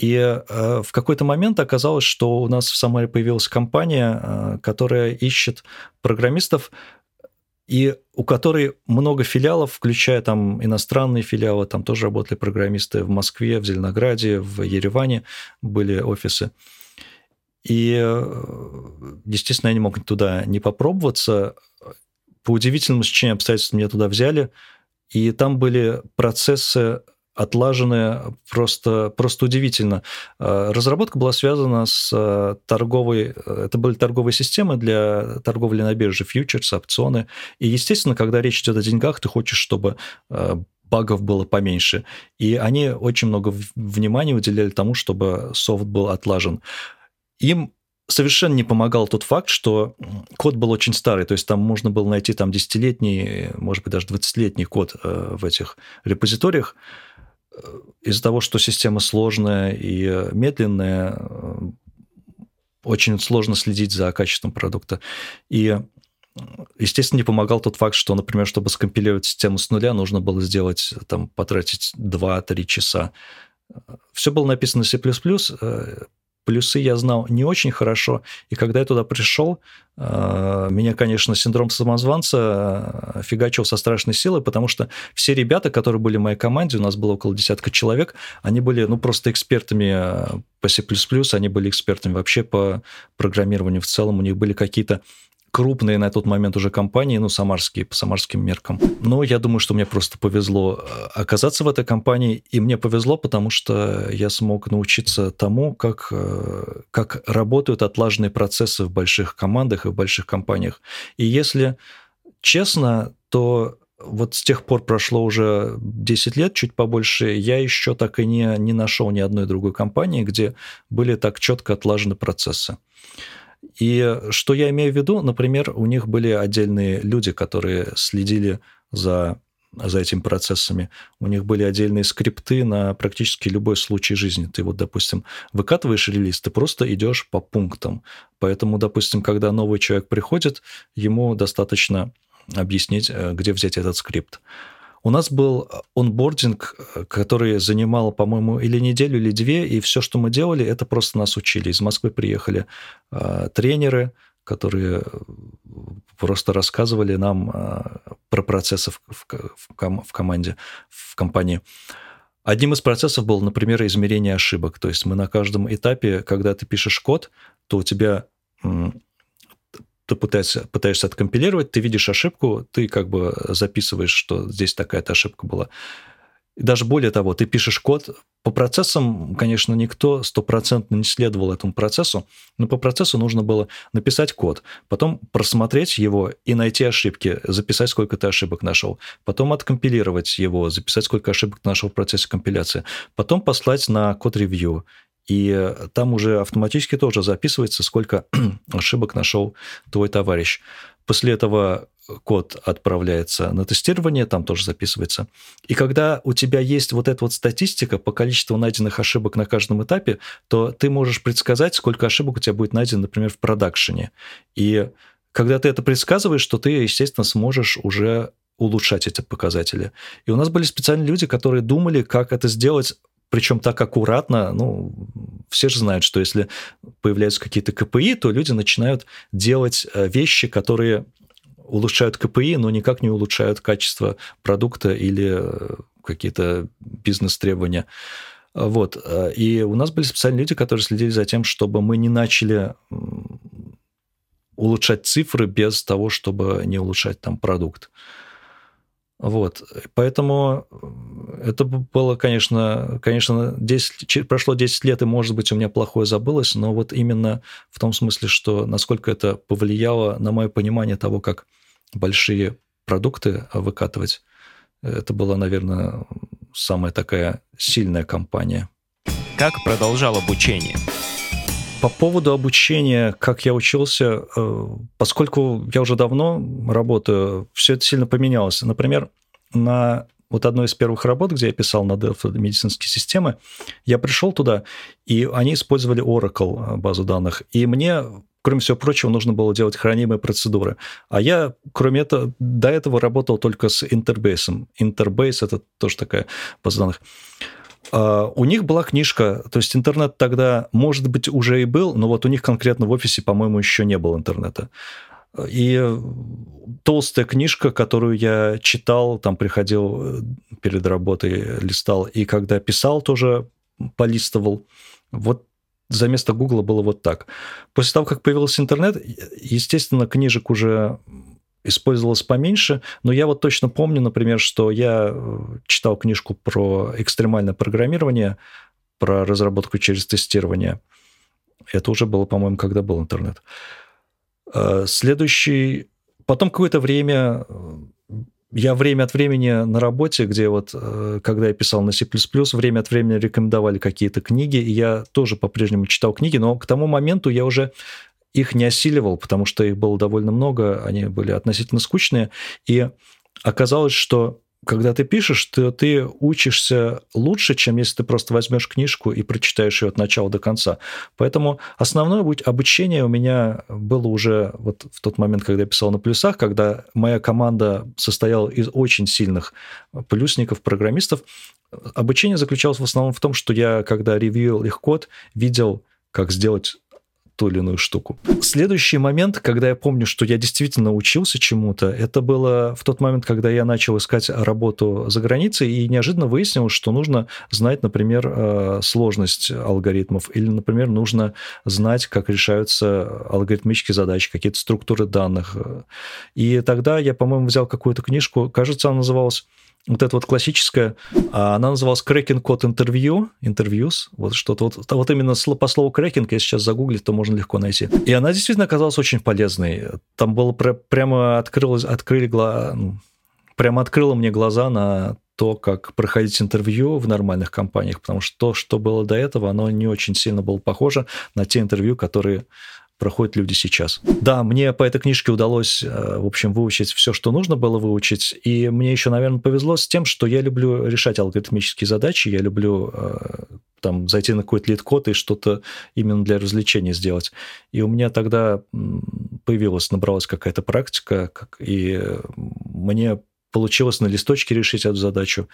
И э, в какой-то момент оказалось, что у нас в Самаре появилась компания, э, которая ищет программистов, и у которой много филиалов, включая там иностранные филиалы, там тоже работали программисты в Москве, в Зеленограде, в Ереване были офисы. И, естественно, я не мог туда не попробоваться. По удивительному стечению обстоятельств меня туда взяли, и там были процессы отлаженная просто, просто удивительно. А, разработка была связана с а, торговой... Это были торговые системы для торговли на бирже, фьючерсы, опционы. И, естественно, когда речь идет о деньгах, ты хочешь, чтобы багов было поменьше. И они очень много внимания уделяли тому, чтобы софт был отлажен. Им совершенно не помогал тот факт, что код был очень старый, то есть там можно было найти там десятилетний, может быть, даже 20-летний код в этих репозиториях, из-за того, что система сложная и медленная, очень сложно следить за качеством продукта. И, естественно, не помогал тот факт, что, например, чтобы скомпилировать систему с нуля, нужно было сделать, там, потратить 2-3 часа. Все было написано C++, Плюсы я знал не очень хорошо, и когда я туда пришел, э, меня, конечно, синдром самозванца э, фигачил со страшной силой, потому что все ребята, которые были в моей команде, у нас было около десятка человек, они были, ну, просто экспертами э, по C++, они были экспертами вообще по программированию в целом, у них были какие-то крупные на тот момент уже компании, ну, самарские, по самарским меркам. Но я думаю, что мне просто повезло э, оказаться в этой компании, и мне повезло, потому что я смог научиться тому, как, э, как работают отлаженные процессы в больших командах и в больших компаниях. И если честно, то вот с тех пор прошло уже 10 лет, чуть побольше, я еще так и не, не нашел ни одной другой компании, где были так четко отлажены процессы. И что я имею в виду, например, у них были отдельные люди, которые следили за за этими процессами. У них были отдельные скрипты на практически любой случай жизни. Ты вот, допустим, выкатываешь релиз, ты просто идешь по пунктам. Поэтому, допустим, когда новый человек приходит, ему достаточно объяснить, э, где взять этот скрипт. У нас был онбординг, который занимал, по-моему, или неделю, или две, и все, что мы делали, это просто нас учили. Из Москвы приехали э, тренеры, которые просто рассказывали нам э, про процессы в, в, в, в команде, в компании. Одним из процессов было, например, измерение ошибок. То есть мы на каждом этапе, когда ты пишешь код, то у тебя ты пытаешься, пытаешься откомпилировать, ты видишь ошибку, ты как бы записываешь, что здесь такая-то ошибка была. Даже более того, ты пишешь код. По процессам, конечно, никто стопроцентно не следовал этому процессу, но по процессу нужно было написать код, потом просмотреть его и найти ошибки, записать, сколько ты ошибок нашел, потом откомпилировать его, записать, сколько ошибок ты нашел в процессе компиляции, потом послать на код-ревью и там уже автоматически тоже записывается, сколько [clears throat] ошибок нашел твой товарищ. После этого код отправляется на тестирование, там тоже записывается. И когда у тебя есть вот эта вот статистика по количеству найденных ошибок на каждом этапе, то ты можешь предсказать, сколько ошибок у тебя будет найдено, например, в продакшене. И когда ты это предсказываешь, то ты, естественно, сможешь уже улучшать эти показатели. И у нас были специальные люди, которые думали, как это сделать причем так аккуратно, ну, все же знают, что если появляются какие-то КПИ, то люди начинают делать э, вещи, которые улучшают КПИ, но никак не улучшают качество продукта или э, какие-то бизнес-требования. Вот. Э, и у нас были специальные люди, которые следили за тем, чтобы мы не начали улучшать цифры без того, чтобы не улучшать там продукт. Вот. Поэтому э, это было, конечно, конечно 10, прошло 10 лет, и, может быть, у меня плохое забылось, но вот именно в том смысле, что насколько это повлияло на мое понимание того, как большие продукты выкатывать, это была, наверное, самая такая сильная компания. Как продолжал обучение? По поводу обучения, как я учился, э, поскольку я уже давно работаю, все это сильно поменялось. Например, на вот одной из первых работ, где я писал на Delphi медицинские системы, я пришел туда, и они использовали Oracle э, базу данных. И мне кроме всего прочего, нужно было делать хранимые процедуры. А я, кроме этого, до этого работал только с Interbase. Interbase — это тоже такая база данных. Uh, у них была книжка, то есть интернет тогда, может быть, уже и был, но вот у них конкретно в офисе, по-моему, еще не было интернета. И толстая книжка, которую я читал, там приходил э, перед работой, листал, и когда писал, тоже полистывал. Вот за место Гугла было вот так. После того, как появился интернет, естественно, книжек уже использовалось поменьше, но я вот точно помню, например, что я э, читал книжку про экстремальное программирование, про разработку через тестирование. Это уже было, по-моему, когда был интернет. Э, следующий... Потом какое-то время я время от времени на работе, где вот, э, когда я писал на C++, время от времени рекомендовали какие-то книги, и я тоже по-прежнему читал книги, но к тому моменту я уже их не осиливал, потому что их было довольно много, они были относительно скучные, и оказалось, что когда ты пишешь, то ты учишься лучше, чем если ты просто возьмешь книжку и прочитаешь ее от начала до конца. Поэтому основное обучение у меня было уже вот в тот момент, когда я писал на плюсах, когда моя команда состояла из очень сильных плюсников, программистов. Обучение заключалось в основном в том, что я, когда ревьюил их код, видел, как сделать ту или иную штуку. Следующий момент, когда я помню, что я действительно учился чему-то, это было в тот момент, когда я начал искать работу за границей и неожиданно выяснилось, что нужно знать, например, э, сложность алгоритмов или, например, нужно знать, как решаются алгоритмические задачи, какие-то структуры данных. И тогда я, по-моему, взял какую-то книжку, кажется, она называлась вот эта вот классическая, а, она называлась Cracking Code Interview, Interviews, вот что-то вот, вот именно по слову cracking, если сейчас загуглить, то можно легко найти. И она действительно оказалась очень полезной. Там было прямо открылось, открыли, ну, прямо открыло мне глаза на то, как проходить интервью в нормальных компаниях, потому что то, что было до этого, оно не очень сильно было похоже на те интервью, которые проходят люди сейчас. Да, мне по этой книжке удалось, э, в общем, выучить все, что нужно было выучить, и мне еще, наверное, повезло с тем, что я люблю решать алгоритмические задачи, я люблю э, там зайти на какой-то LeetCode и что-то именно для развлечения сделать. И у меня тогда появилась, набралась какая-то практика, и мне получилось на листочке решить эту задачу.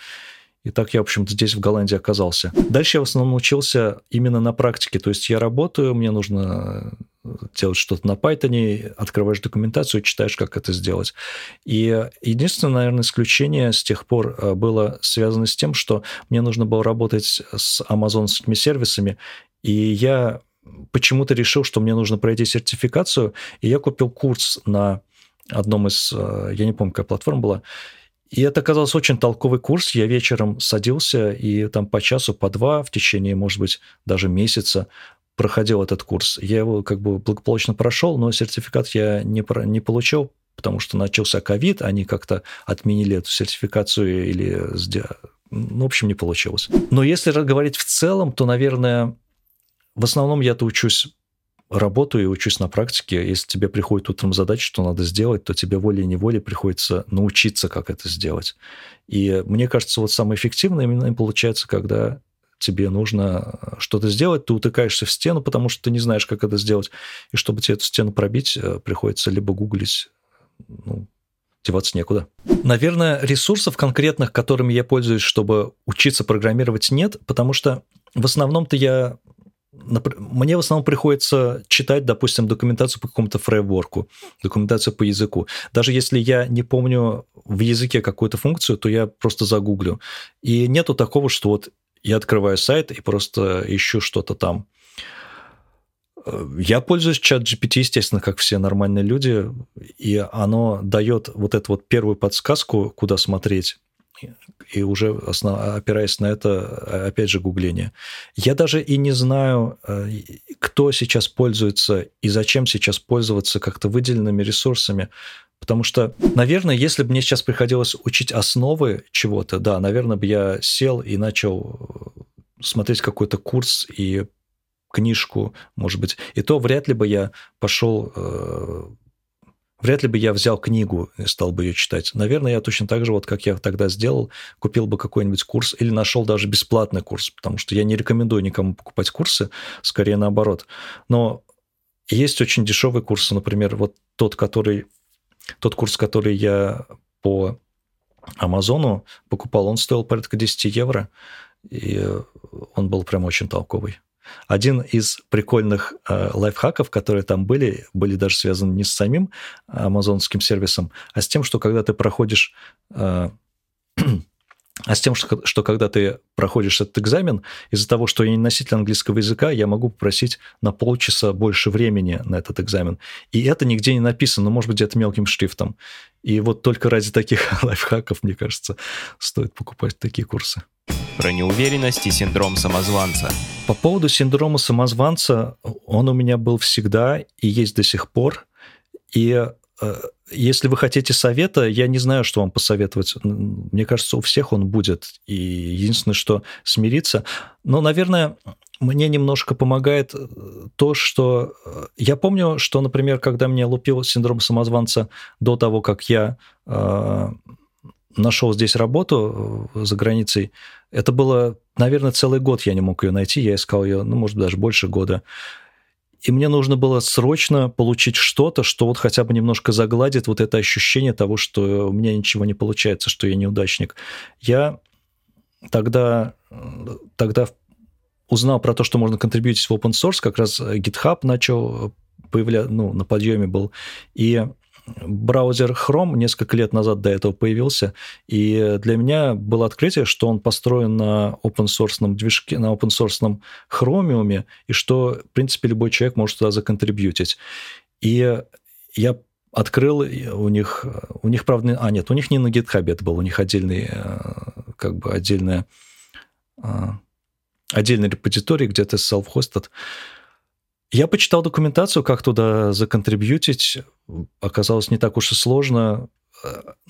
И так я, в общем-то, здесь, в Голландии, оказался. Дальше я в основном учился именно на практике. То есть я работаю, мне нужно делать что-то на Python, открываешь документацию, читаешь, как это сделать. И единственное, наверное, исключение с тех пор э, было связано с тем, что мне нужно было работать с амазонскими сервисами, и я почему-то решил, что мне нужно пройти сертификацию, и я купил курс на одном из, э, я не помню, какая платформа была, и это оказался очень толковый курс. Я вечером садился и там по часу, по два в течение, может быть, даже месяца проходил этот курс. Я его как бы благополучно прошел, но сертификат я не, не получил, потому что начался ковид, они как-то отменили эту сертификацию или... Ну, в общем, не получилось. Но если говорить в целом, то, наверное, в основном я-то учусь работаю и учусь на практике. Если тебе приходит утром задача, что надо сделать, то тебе волей-неволей приходится научиться, как это сделать. И мне кажется, вот самое эффективное именно получается, когда тебе нужно э, что-то сделать, ты утыкаешься в стену, потому что ты не знаешь, как это сделать. И чтобы тебе эту стену пробить, э, приходится либо гуглить, ну, деваться некуда. Наверное, ресурсов конкретных, которыми я пользуюсь, чтобы учиться программировать, нет, потому что в основном-то я мне в основном приходится читать, допустим, документацию по какому-то фреймворку, документацию по языку. Даже если я не помню в языке какую-то функцию, то я просто загуглю. И нету такого, что вот я открываю сайт и просто ищу что-то там. Я пользуюсь чат GPT, естественно, как все нормальные люди, и оно дает вот эту вот первую подсказку, куда смотреть и уже основ... опираясь на это, опять же, гугление. Я даже и не знаю, э, кто сейчас пользуется и зачем сейчас пользоваться как-то выделенными ресурсами, потому что, наверное, если бы мне сейчас приходилось учить основы чего-то, да, наверное, бы я сел и начал смотреть какой-то курс и книжку, может быть, и то вряд ли бы я пошел э, Вряд ли бы я взял книгу и стал бы ее читать. Наверное, я точно так же, вот как я тогда сделал, купил бы какой-нибудь курс или нашел даже бесплатный курс, потому что я не рекомендую никому покупать курсы, скорее наоборот. Но есть очень дешевые курсы, например, вот тот, который, тот курс, который я по Амазону покупал, он стоил порядка 10 евро, и он был прям очень толковый. Один из прикольных э, лайфхаков, которые там были, были даже связаны не с самим амазонским сервисом, а с тем, что когда ты проходишь... Э, [clears throat] а с тем, что, что когда ты проходишь этот экзамен, из-за того, что я не носитель английского языка, я могу попросить на полчаса больше времени на этот экзамен. И это нигде не написано, может быть, где-то мелким шрифтом. И вот только ради таких [laughs] лайфхаков, мне кажется, стоит покупать такие курсы. Про неуверенность и синдром самозванца. По поводу синдрома самозванца, он у меня был всегда и есть до сих пор. И э, если вы хотите совета, я не знаю, что вам посоветовать. Мне кажется, у всех он будет. И единственное, что смириться. Но, наверное, мне немножко помогает э, то, что... Э, я помню, что, например, когда мне лупил синдром самозванца до того, как я э, нашел здесь работу э, за границей, это было, наверное, целый год я не мог ее найти. Я искал ее, ну, может, даже больше года. И мне нужно было срочно получить что-то, что вот хотя бы немножко загладит вот это ощущение того, что у меня ничего не получается, что я неудачник. Я тогда, тогда узнал про то, что можно контрибьютить в open source, как раз GitHub начал появляться, ну, на подъеме был. И браузер Chrome несколько лет назад до этого появился, и для меня было открытие, что он построен на open source движке, на open source Chromium, и что, в принципе, любой человек может туда законтрибьютить. И я открыл у них, у них, правда, а нет, у них не на GitHub это был, у них отдельный, э, как бы отдельная, э, отдельный репозиторий, где-то self-hosted, я почитал документацию, как туда законтрибьютить. Оказалось не так уж и сложно.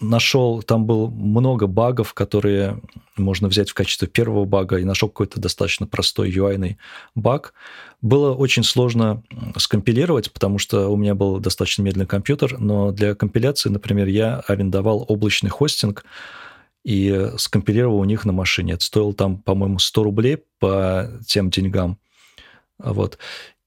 Нашел, там было много багов, которые можно взять в качестве первого бага, и нашел какой-то достаточно простой UI баг. Было очень сложно скомпилировать, потому что у меня был достаточно медленный компьютер, но для компиляции, например, я арендовал облачный хостинг, и скомпилировал у них на машине. Это стоило там, по-моему, 100 рублей по тем деньгам. Вот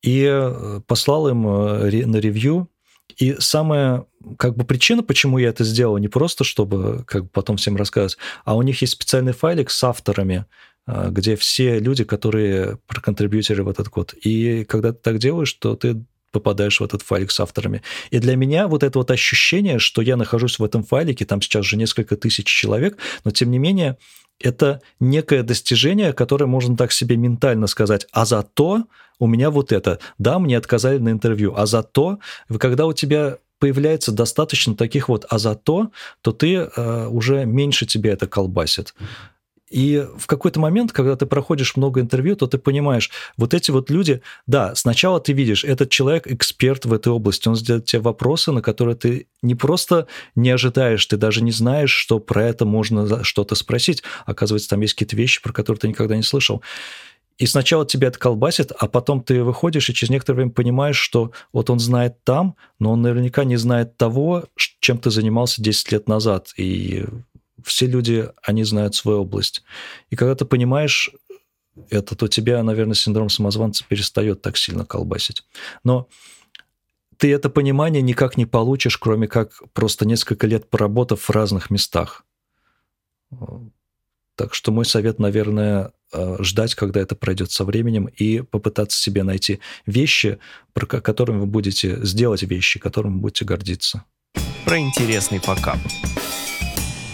и э, послал им э, на ревью. И самая как бы причина, почему я это сделал, не просто чтобы как бы потом всем рассказывать, а у них есть специальный файлик с авторами, э, где все люди, которые проконтрибьютили в этот код. И когда ты так делаешь, то ты попадаешь в этот файлик с авторами. И для меня вот это вот ощущение, что я нахожусь в этом файлике, там сейчас уже несколько тысяч человек, но тем не менее это некое достижение, которое можно так себе ментально сказать. А зато у меня вот это. Да, мне отказали на интервью. А зато, когда у тебя появляется достаточно таких вот «а зато», то ты э, уже меньше тебя это колбасит. И в какой-то момент, когда ты проходишь много интервью, то ты понимаешь, вот эти вот люди, да, сначала ты видишь, этот человек эксперт в этой области, он задает тебе вопросы, на которые ты не просто не ожидаешь, ты даже не знаешь, что про это можно что-то спросить. Оказывается, там есть какие-то вещи, про которые ты никогда не слышал. И сначала тебя это колбасит, а потом ты выходишь и через некоторое время понимаешь, что вот он знает там, но он наверняка не знает того, чем ты занимался 10 лет назад. И все люди, они знают свою область. И когда ты понимаешь это, то тебя, наверное, синдром самозванца перестает так сильно колбасить. Но ты это понимание никак не получишь, кроме как просто несколько лет поработав в разных местах. Так что мой совет, наверное, э, ждать, когда это пройдет со временем, и попытаться себе найти вещи, про которыми вы будете сделать вещи, которыми вы будете гордиться. Про интересный факап.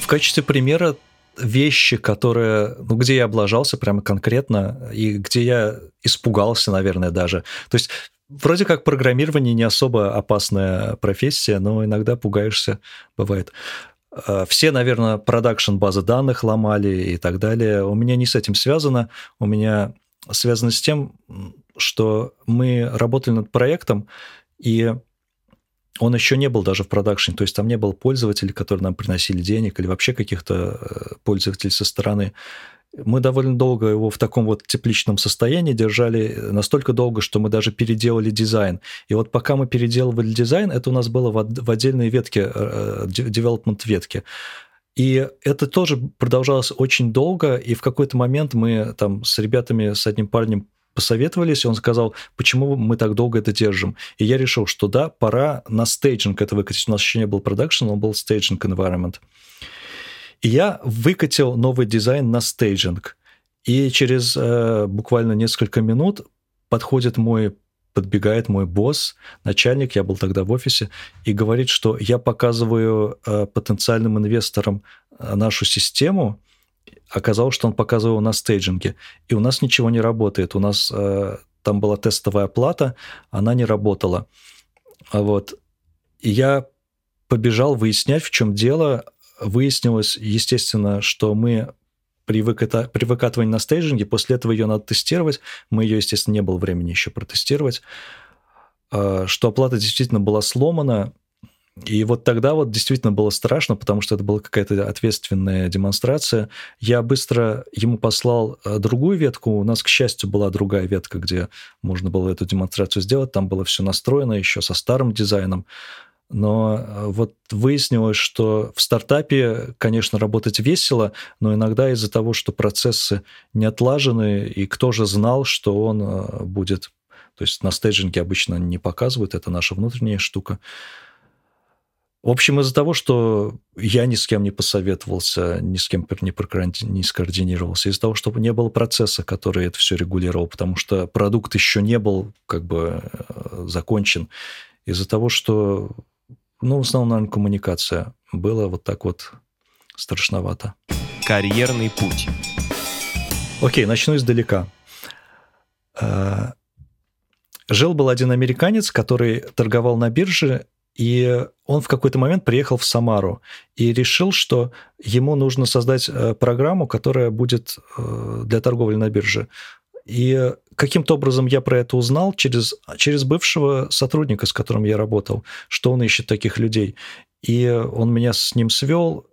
В качестве примера вещи, которые, ну, где я облажался прямо конкретно, и где я испугался, наверное, даже. То есть вроде как программирование не особо опасная профессия, но иногда пугаешься, бывает. Э, все, наверное, продакшн базы данных ломали и так далее. У меня не с этим связано. У меня связано с тем, что мы работали над проектом, и он еще не был даже в продакшене, то есть там не было пользователей, которые нам приносили денег, или вообще каких-то э, пользователей со стороны. Мы довольно долго его в таком вот тепличном состоянии держали, настолько долго, что мы даже переделали дизайн. И вот пока мы переделывали дизайн, это у нас было в отдельной ветке, э, development ветке. И это тоже продолжалось очень долго, и в какой-то момент мы там с ребятами, с одним парнем посоветовались, и он сказал, почему мы так долго это держим. И я решил, что да, пора на staging это выкатить. У нас еще не был production, он был staging environment. И я выкатил новый дизайн на staging. И через э, буквально несколько минут подходит мой подбегает мой босс, начальник, я был тогда в офисе, и говорит, что я показываю э, потенциальным инвесторам э, нашу систему. Оказалось, что он показывал на стейджинге. И у нас ничего не работает. У нас э, там была тестовая плата, она не работала. А вот. И я побежал выяснять, в чем дело выяснилось, естественно, что мы при, выката... при выкатывании на стейджинге, после этого ее надо тестировать. Мы ее, естественно, не было времени еще протестировать. А, что оплата действительно была сломана. И вот тогда вот действительно было страшно, потому что это была какая-то ответственная демонстрация. Я быстро ему послал а, другую ветку. У нас, к счастью, была другая ветка, где можно было эту демонстрацию сделать. Там было все настроено еще со старым дизайном. Но э, вот выяснилось, что в стартапе, конечно, работать весело, но иногда из-за того, что процессы не отлажены, и кто же знал, что он э, будет... То есть на стейджинге обычно не показывают, это наша внутренняя штука. В общем, из-за того, что я ни с кем не посоветовался, ни с кем не, не скоординировался, из-за того, что не было процесса, который это все регулировал, потому что продукт еще не был как бы э, закончен, из-за того, что ну, в основном, наверное, коммуникация. Было вот так вот страшновато. Карьерный путь. Окей, начну издалека. Э, жил-был один американец, который торговал на бирже, и он в какой-то момент приехал в Самару и решил, что ему нужно создать э, программу, которая будет э, для торговли на бирже. И каким-то образом я про это узнал через, через бывшего сотрудника, с которым я работал, что он ищет таких людей. И он меня с ним свел,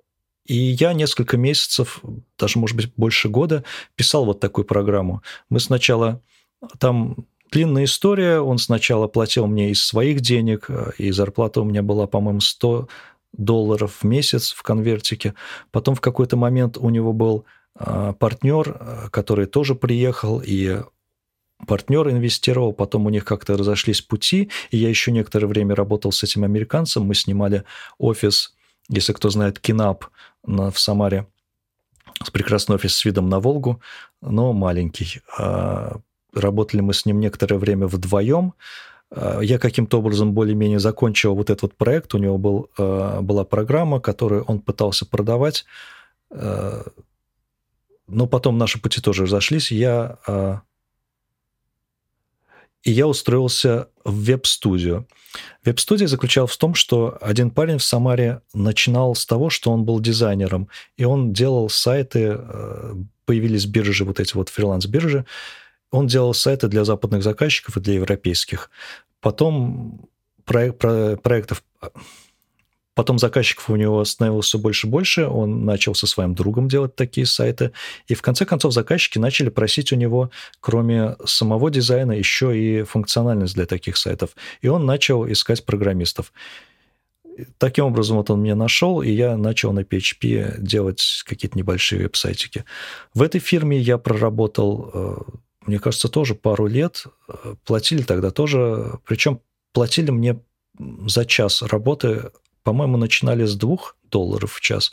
и я несколько месяцев, даже, может быть, больше года писал вот такую программу. Мы сначала... Там длинная история. Он сначала платил мне из своих денег, и зарплата у меня была, по-моему, 100 долларов в месяц в конвертике. Потом в какой-то момент у него был а, партнер, а, который тоже приехал, и партнер инвестировал, потом у них как-то разошлись пути, и я еще некоторое время работал с этим американцем, мы снимали офис, если кто знает, Кинап в Самаре, прекрасный офис с видом на Волгу, но маленький. Работали мы с ним некоторое время вдвоем, я каким-то образом более-менее закончил вот этот вот проект. У него был, была программа, которую он пытался продавать но потом наши пути тоже разошлись. Я, и я устроился в веб-студию. Веб-студия заключалась в том, что один парень в Самаре начинал с того, что он был дизайнером, и он делал сайты, э, появились биржи, вот эти вот фриланс-биржи, он делал сайты для западных заказчиков и для европейских. Потом проект, проектов Потом заказчиков у него становилось все больше и больше, он начал со своим другом делать такие сайты, и в конце концов заказчики начали просить у него, кроме самого дизайна, еще и функциональность для таких сайтов. И он начал искать программистов. Таким образом, вот он меня нашел, и я начал на PHP делать какие-то небольшие веб-сайтики. В этой фирме я проработал, э, мне кажется, тоже пару лет. Платили тогда тоже, причем платили мне за час работы, по-моему, начинали с 2 долларов в час,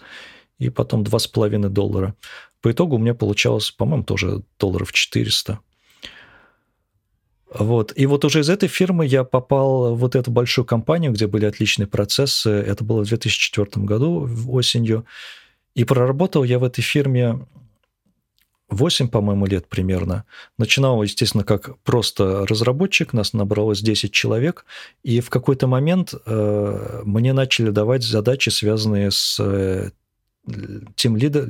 и потом 2,5 доллара. По итогу у меня получалось, по-моему, тоже долларов 400. Вот. И вот уже из этой фирмы я попал в вот эту большую компанию, где были отличные процессы. Это было в 2004 году, осенью. И проработал я в этой фирме 8, по-моему, лет примерно. Начинал, естественно, как просто разработчик, нас набралось 10 человек, и в какой-то момент э, мне начали давать задачи, связанные с э, тем лидер,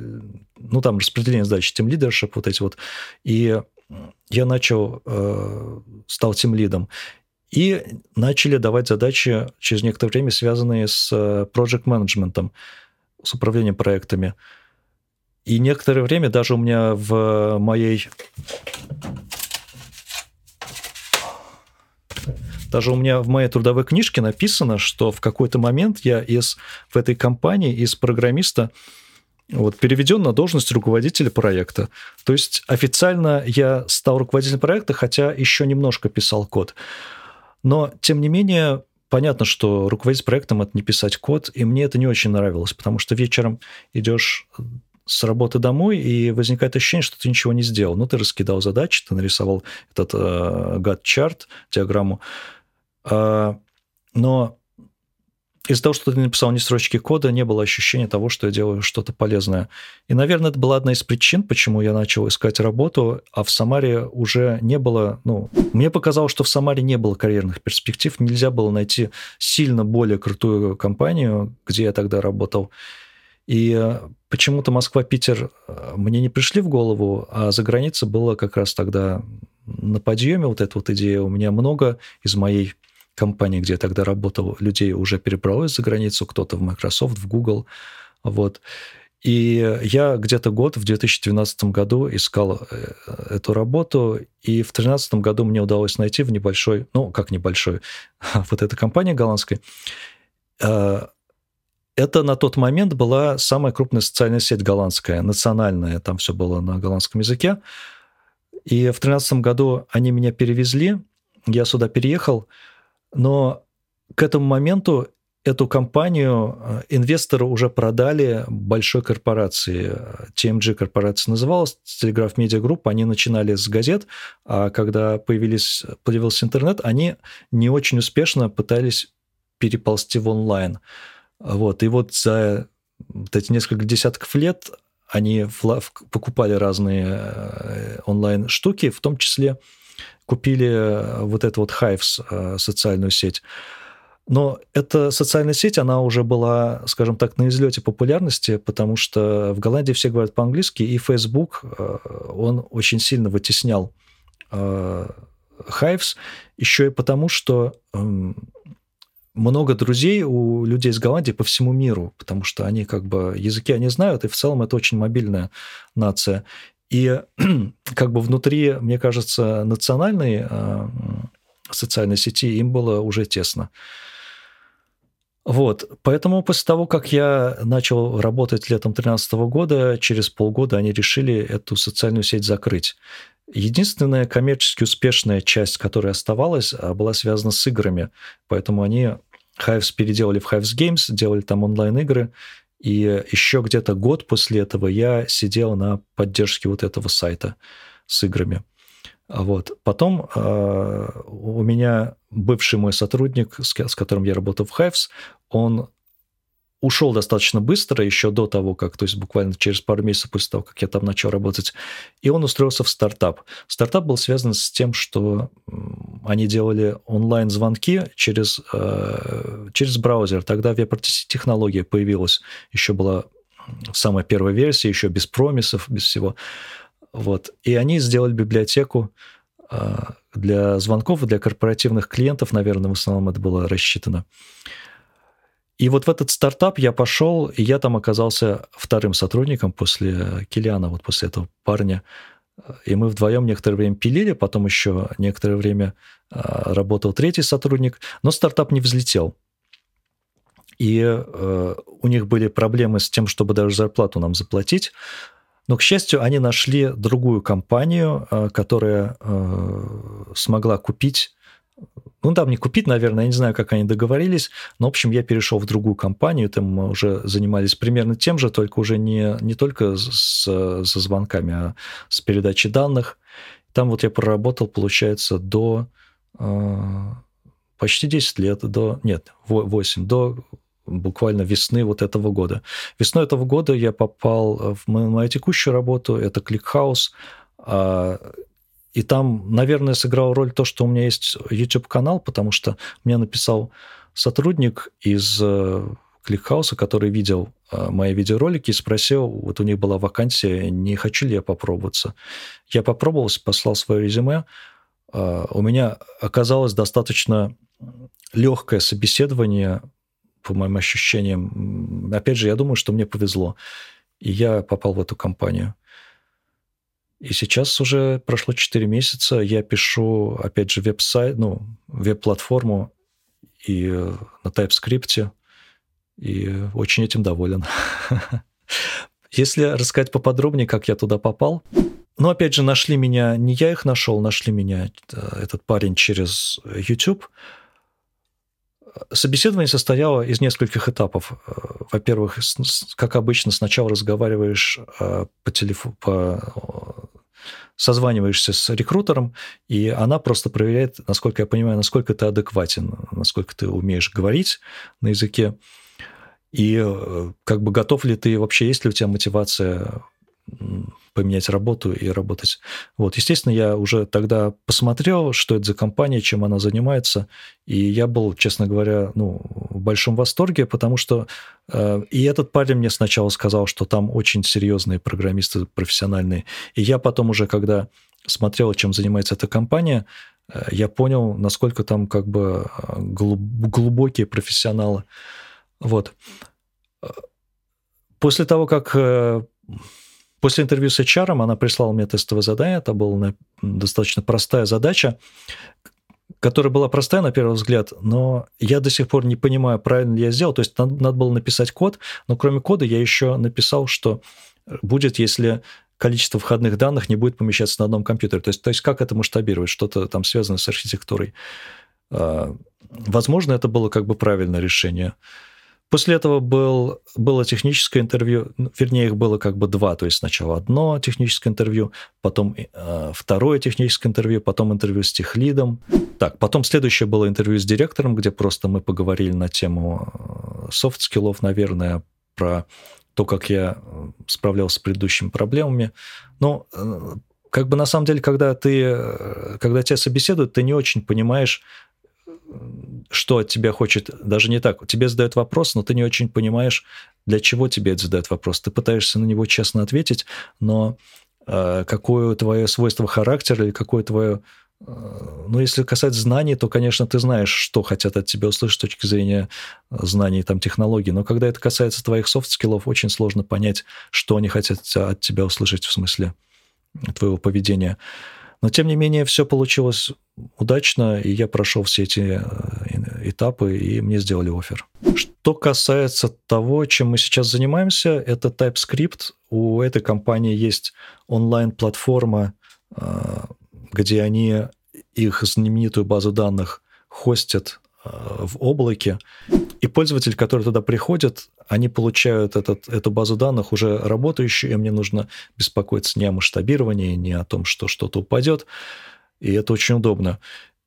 ну там распределение задач, тем лидершип, вот эти вот. И я начал, э, стал тем лидом. И начали давать задачи через некоторое время, связанные с э, project менеджментом с управлением проектами. И некоторое время даже у меня в моей... Даже у меня в моей трудовой книжке написано, что в какой-то момент я из, в этой компании из программиста вот, переведен на должность руководителя проекта. То есть официально я стал руководителем проекта, хотя еще немножко писал код. Но, тем не менее, понятно, что руководить проектом – это не писать код, и мне это не очень нравилось, потому что вечером идешь с работы домой, и возникает ощущение, что ты ничего не сделал. Ну, ты раскидал задачи, ты нарисовал этот э, гад-чарт, диаграмму, э, но из-за того, что ты написал не строчки кода, не было ощущения того, что я делаю что-то полезное. И, наверное, это была одна из причин, почему я начал искать работу, а в Самаре уже не было... Ну, мне показалось, что в Самаре не было карьерных перспектив, нельзя было найти сильно более крутую компанию, где я тогда работал. И э, почему-то Москва, Питер э, мне не пришли в голову, а за границей было как раз тогда на подъеме вот эта вот идея. У меня много из моей компании, где я тогда работал, людей уже перебралось за границу, кто-то в Microsoft, в Google, вот. И я где-то год в 2012 году искал э, эту работу, и в 2013 году мне удалось найти в небольшой, ну, как небольшой, [laughs] вот эта компания голландская, это на тот момент была самая крупная социальная сеть голландская, национальная, там все было на голландском языке. И в 2013 году они меня перевезли, я сюда переехал, но к этому моменту эту компанию э, инвесторы уже продали большой корпорации. TMG корпорация называлась, Telegraph Media Group. Они начинали с газет, а когда появились, появился интернет, они не очень успешно пытались переползти в онлайн. Вот. И вот за вот эти несколько десятков лет они покупали разные э, онлайн-штуки, в том числе купили э, вот эту вот Hives, э, социальную сеть. Но эта социальная сеть, она уже была, скажем так, на излете популярности, потому что в Голландии все говорят по-английски, и Facebook, он очень сильно вытеснял Hives, еще и потому, что эм, много друзей у людей из Голландии по всему миру, потому что они как бы языки они знают, и в целом это очень мобильная нация. И [clears throat] как бы внутри, мне кажется, национальной э, социальной сети им было уже тесно. Вот, поэтому после того, как я начал работать летом 2013 года, через полгода они решили эту социальную сеть закрыть. Единственная коммерчески успешная часть, которая оставалась, а, была связана с играми, поэтому они Hives переделали в Hives Games, делали там онлайн-игры, и еще где-то год после этого я сидел на поддержке вот этого сайта с играми. Вот. Потом э, у меня бывший мой сотрудник, с, с которым я работал в Hives, он ушел достаточно быстро, еще до того, как, то есть буквально через пару месяцев после того, как я там начал работать, и он устроился в стартап. Стартап был связан с тем, что они делали онлайн-звонки через, э, через браузер. Тогда веб-технология появилась, еще была самая первая версия, еще без промисов, без всего. Вот. И они сделали библиотеку э, для звонков, для корпоративных клиентов, наверное, в основном это было рассчитано. И вот в этот стартап я пошел, и я там оказался вторым сотрудником после Килиана, вот после этого парня. И мы вдвоем некоторое время пилили, потом еще некоторое время а, работал третий сотрудник, но стартап не взлетел. И э, у них были проблемы с тем, чтобы даже зарплату нам заплатить. Но, к счастью, они нашли другую компанию, э, которая э, смогла купить ну, там не купить, наверное, я не знаю, как они договорились, но, в общем, я перешел в другую компанию, там мы уже занимались примерно тем же, только уже не, не только с, со звонками, а с передачей данных. Там вот я проработал, получается, до э, почти 10 лет, до, нет, 8, до буквально весны вот этого года. Весной этого года я попал в мою текущую работу, это ClickHouse, а, и там, наверное, сыграл роль то, что у меня есть YouTube-канал, потому что мне написал сотрудник из э, который видел э, мои видеоролики и спросил, вот у них была вакансия, не хочу ли я попробоваться. Я попробовался, послал свое резюме. Э, у меня оказалось достаточно легкое собеседование, по моим ощущениям. Опять же, я думаю, что мне повезло. И я попал в эту компанию. И сейчас уже прошло 4 месяца, я пишу, опять же, веб-сайт, ну, веб-платформу и э, на TypeScript, и очень этим доволен. [laughs] Если рассказать поподробнее, как я туда попал, ну, опять же, нашли меня, не я их нашел, нашли меня э, этот парень через YouTube. Собеседование состояло из нескольких этапов. Э, во-первых, как обычно, сначала разговариваешь по телефону, по созваниваешься с рекрутером, и она просто проверяет, насколько я понимаю, насколько ты адекватен, насколько ты умеешь говорить на языке, и э, как бы готов ли ты, вообще есть ли у тебя мотивация поменять работу и работать. Вот, естественно, я уже тогда посмотрел, что это за компания, чем она занимается, и я был, честно говоря, ну, в большом восторге, потому что э, и этот парень мне сначала сказал, что там очень серьезные программисты профессиональные, и я потом уже, когда смотрел, чем занимается эта компания, э, я понял, насколько там как бы э, глубокие профессионалы. Вот. Э, после того, как э, После интервью с HR она прислала мне тестовое задание, это была достаточно простая задача, которая была простая на первый взгляд, но я до сих пор не понимаю, правильно ли я сделал. То есть надо, надо было написать код, но кроме кода я еще написал, что будет, если количество входных данных не будет помещаться на одном компьютере. То есть, то есть как это масштабировать, что-то там связано с архитектурой. А, возможно, это было как бы правильное решение. После этого был, было техническое интервью, ну, вернее, их было как бы два, то есть сначала одно техническое интервью, потом э, второе техническое интервью, потом интервью с техлидом. Так, потом следующее было интервью с директором, где просто мы поговорили на тему софт-скиллов, наверное, про то, как я э, справлялся с предыдущими проблемами. Но э, как бы на самом деле, когда ты, э, когда тебя собеседуют, ты не очень понимаешь, что от тебя хочет, даже не так, тебе задают вопрос, но ты не очень понимаешь, для чего тебе задают вопрос. Ты пытаешься на него честно ответить, но э, какое твое свойство характера или какое твое... Э, ну, если касается знаний, то, конечно, ты знаешь, что хотят от тебя услышать с точки зрения знаний, там, технологий, но когда это касается твоих софт-скиллов, очень сложно понять, что они хотят от тебя услышать в смысле твоего поведения. Но, тем не менее, все получилось удачно, и я прошел все эти э, этапы, и мне сделали офер. Что касается того, чем мы сейчас занимаемся, это TypeScript. У этой компании есть онлайн-платформа, э, где они их знаменитую базу данных хостят в облаке, и пользователь, который туда приходит, они получают этот, эту базу данных уже работающую, и мне нужно беспокоиться не о масштабировании, не о том, что что-то упадет. И это очень удобно.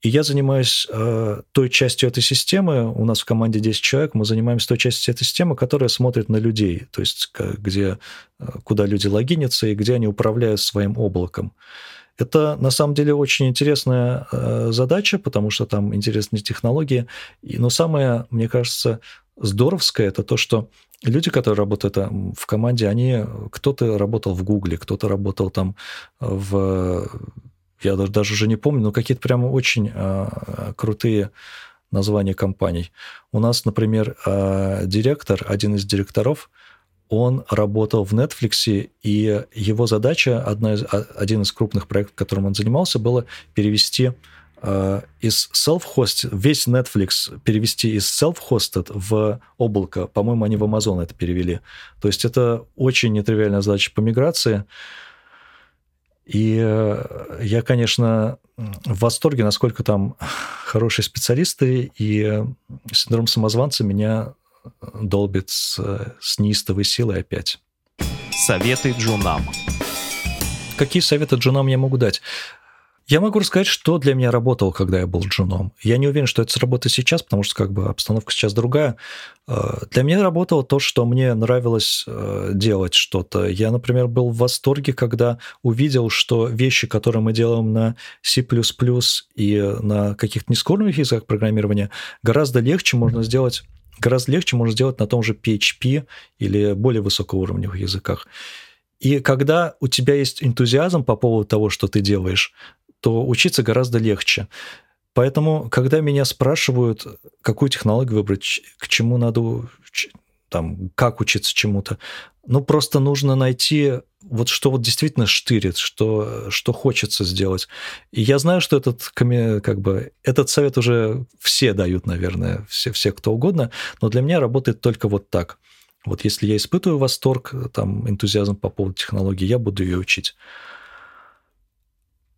И я занимаюсь э, той частью этой системы, у нас в команде 10 человек, мы занимаемся той частью этой системы, которая смотрит на людей, то есть где, э, куда люди логинятся и где они управляют своим облаком. Это на самом деле очень интересная э, задача, потому что там интересные технологии. И, но самое, мне кажется, здоровское это то, что люди, которые работают в команде, они кто-то работал в Гугле, кто-то работал там в я даже, даже уже не помню, но какие-то прямо очень э, крутые названия компаний. У нас, например, э, директор, один из директоров, он работал в Netflix, и его задача, одна из, один из крупных проектов, которым он занимался, было перевести э, из self-host, весь Netflix перевести из self-hosted в облако. По-моему, они в Amazon это перевели. То есть это очень нетривиальная задача по миграции. И э, я, конечно, в восторге, насколько там [laughs] хорошие специалисты, и синдром самозванца меня долбит с, с неистовой силой опять. Советы джунам. Какие советы джунам я могу дать? Я могу рассказать, что для меня работало, когда я был джуном. Я не уверен, что это сработает сейчас, потому что как бы обстановка сейчас другая. Э, для меня работало то, что мне нравилось э, делать что-то. Я, например, был в восторге, когда увидел, что вещи, которые мы делаем на C++ и на каких-то нескорных языках программирования, гораздо легче можно сделать гораздо легче можно сделать на том же PHP или более высокоуровневых языках. И когда у тебя есть энтузиазм по поводу того, что ты делаешь, то учиться гораздо легче. Поэтому, когда меня спрашивают, какую технологию выбрать, к чему надо, там, как учиться чему-то, ну, просто нужно найти вот что вот действительно штырит, что, что хочется сделать. И я знаю, что этот, как бы, этот совет уже все дают, наверное, все, все кто угодно, но для меня работает только вот так. Вот если я испытываю восторг, там, энтузиазм по поводу технологии, я буду ее учить.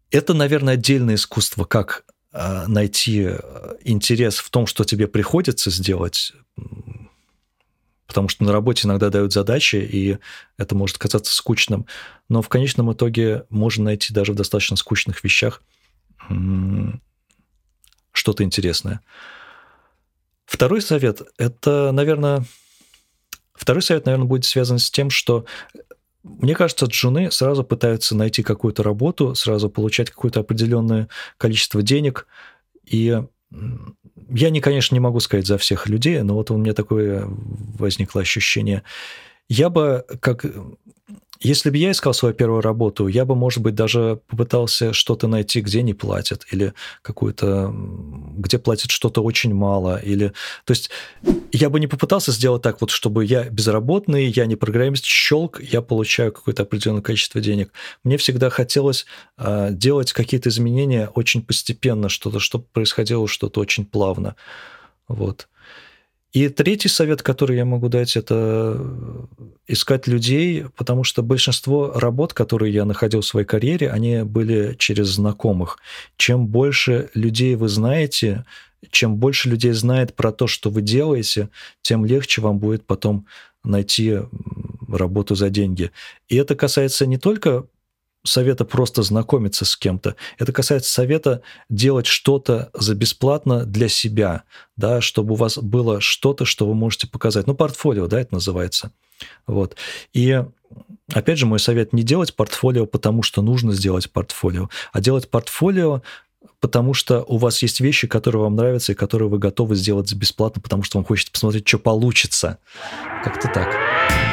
Это, наверное, отдельное искусство, как а, найти э, интерес в том, что тебе приходится сделать, потому что на работе иногда дают задачи, и это может казаться скучным, но в конечном итоге можно найти даже в достаточно скучных вещах что-то интересное. Второй совет – это, наверное, второй совет, наверное, будет связан с тем, что мне кажется, джуны сразу пытаются найти какую-то работу, сразу получать какое-то определенное количество денег. И я, не, конечно, не могу сказать за всех людей, но вот у меня такое возникло ощущение. Я бы, как если бы я искал свою первую работу, я бы, может быть, даже попытался что-то найти, где не платят, или какую-то, где платят что-то очень мало, или... То есть я бы не попытался сделать так вот, чтобы я безработный, я не программист, щелк, я получаю какое-то определенное количество денег. Мне всегда хотелось э, делать какие-то изменения очень постепенно, что-то, чтобы происходило что-то очень плавно. Вот. И третий совет, который я могу дать, это искать людей, потому что большинство работ, которые я находил в своей карьере, они были через знакомых. Чем больше людей вы знаете, чем больше людей знает про то, что вы делаете, тем легче вам будет потом найти работу за деньги. И это касается не только совета просто знакомиться с кем-то. Это касается совета делать что-то за бесплатно для себя, да, чтобы у вас было что-то, что вы можете показать. Ну, портфолио, да, это называется. Вот. И опять же, мой совет не делать портфолио, потому что нужно сделать портфолио, а делать портфолио, потому что у вас есть вещи, которые вам нравятся и которые вы готовы сделать бесплатно, потому что вам хочется посмотреть, что получится. Как-то так.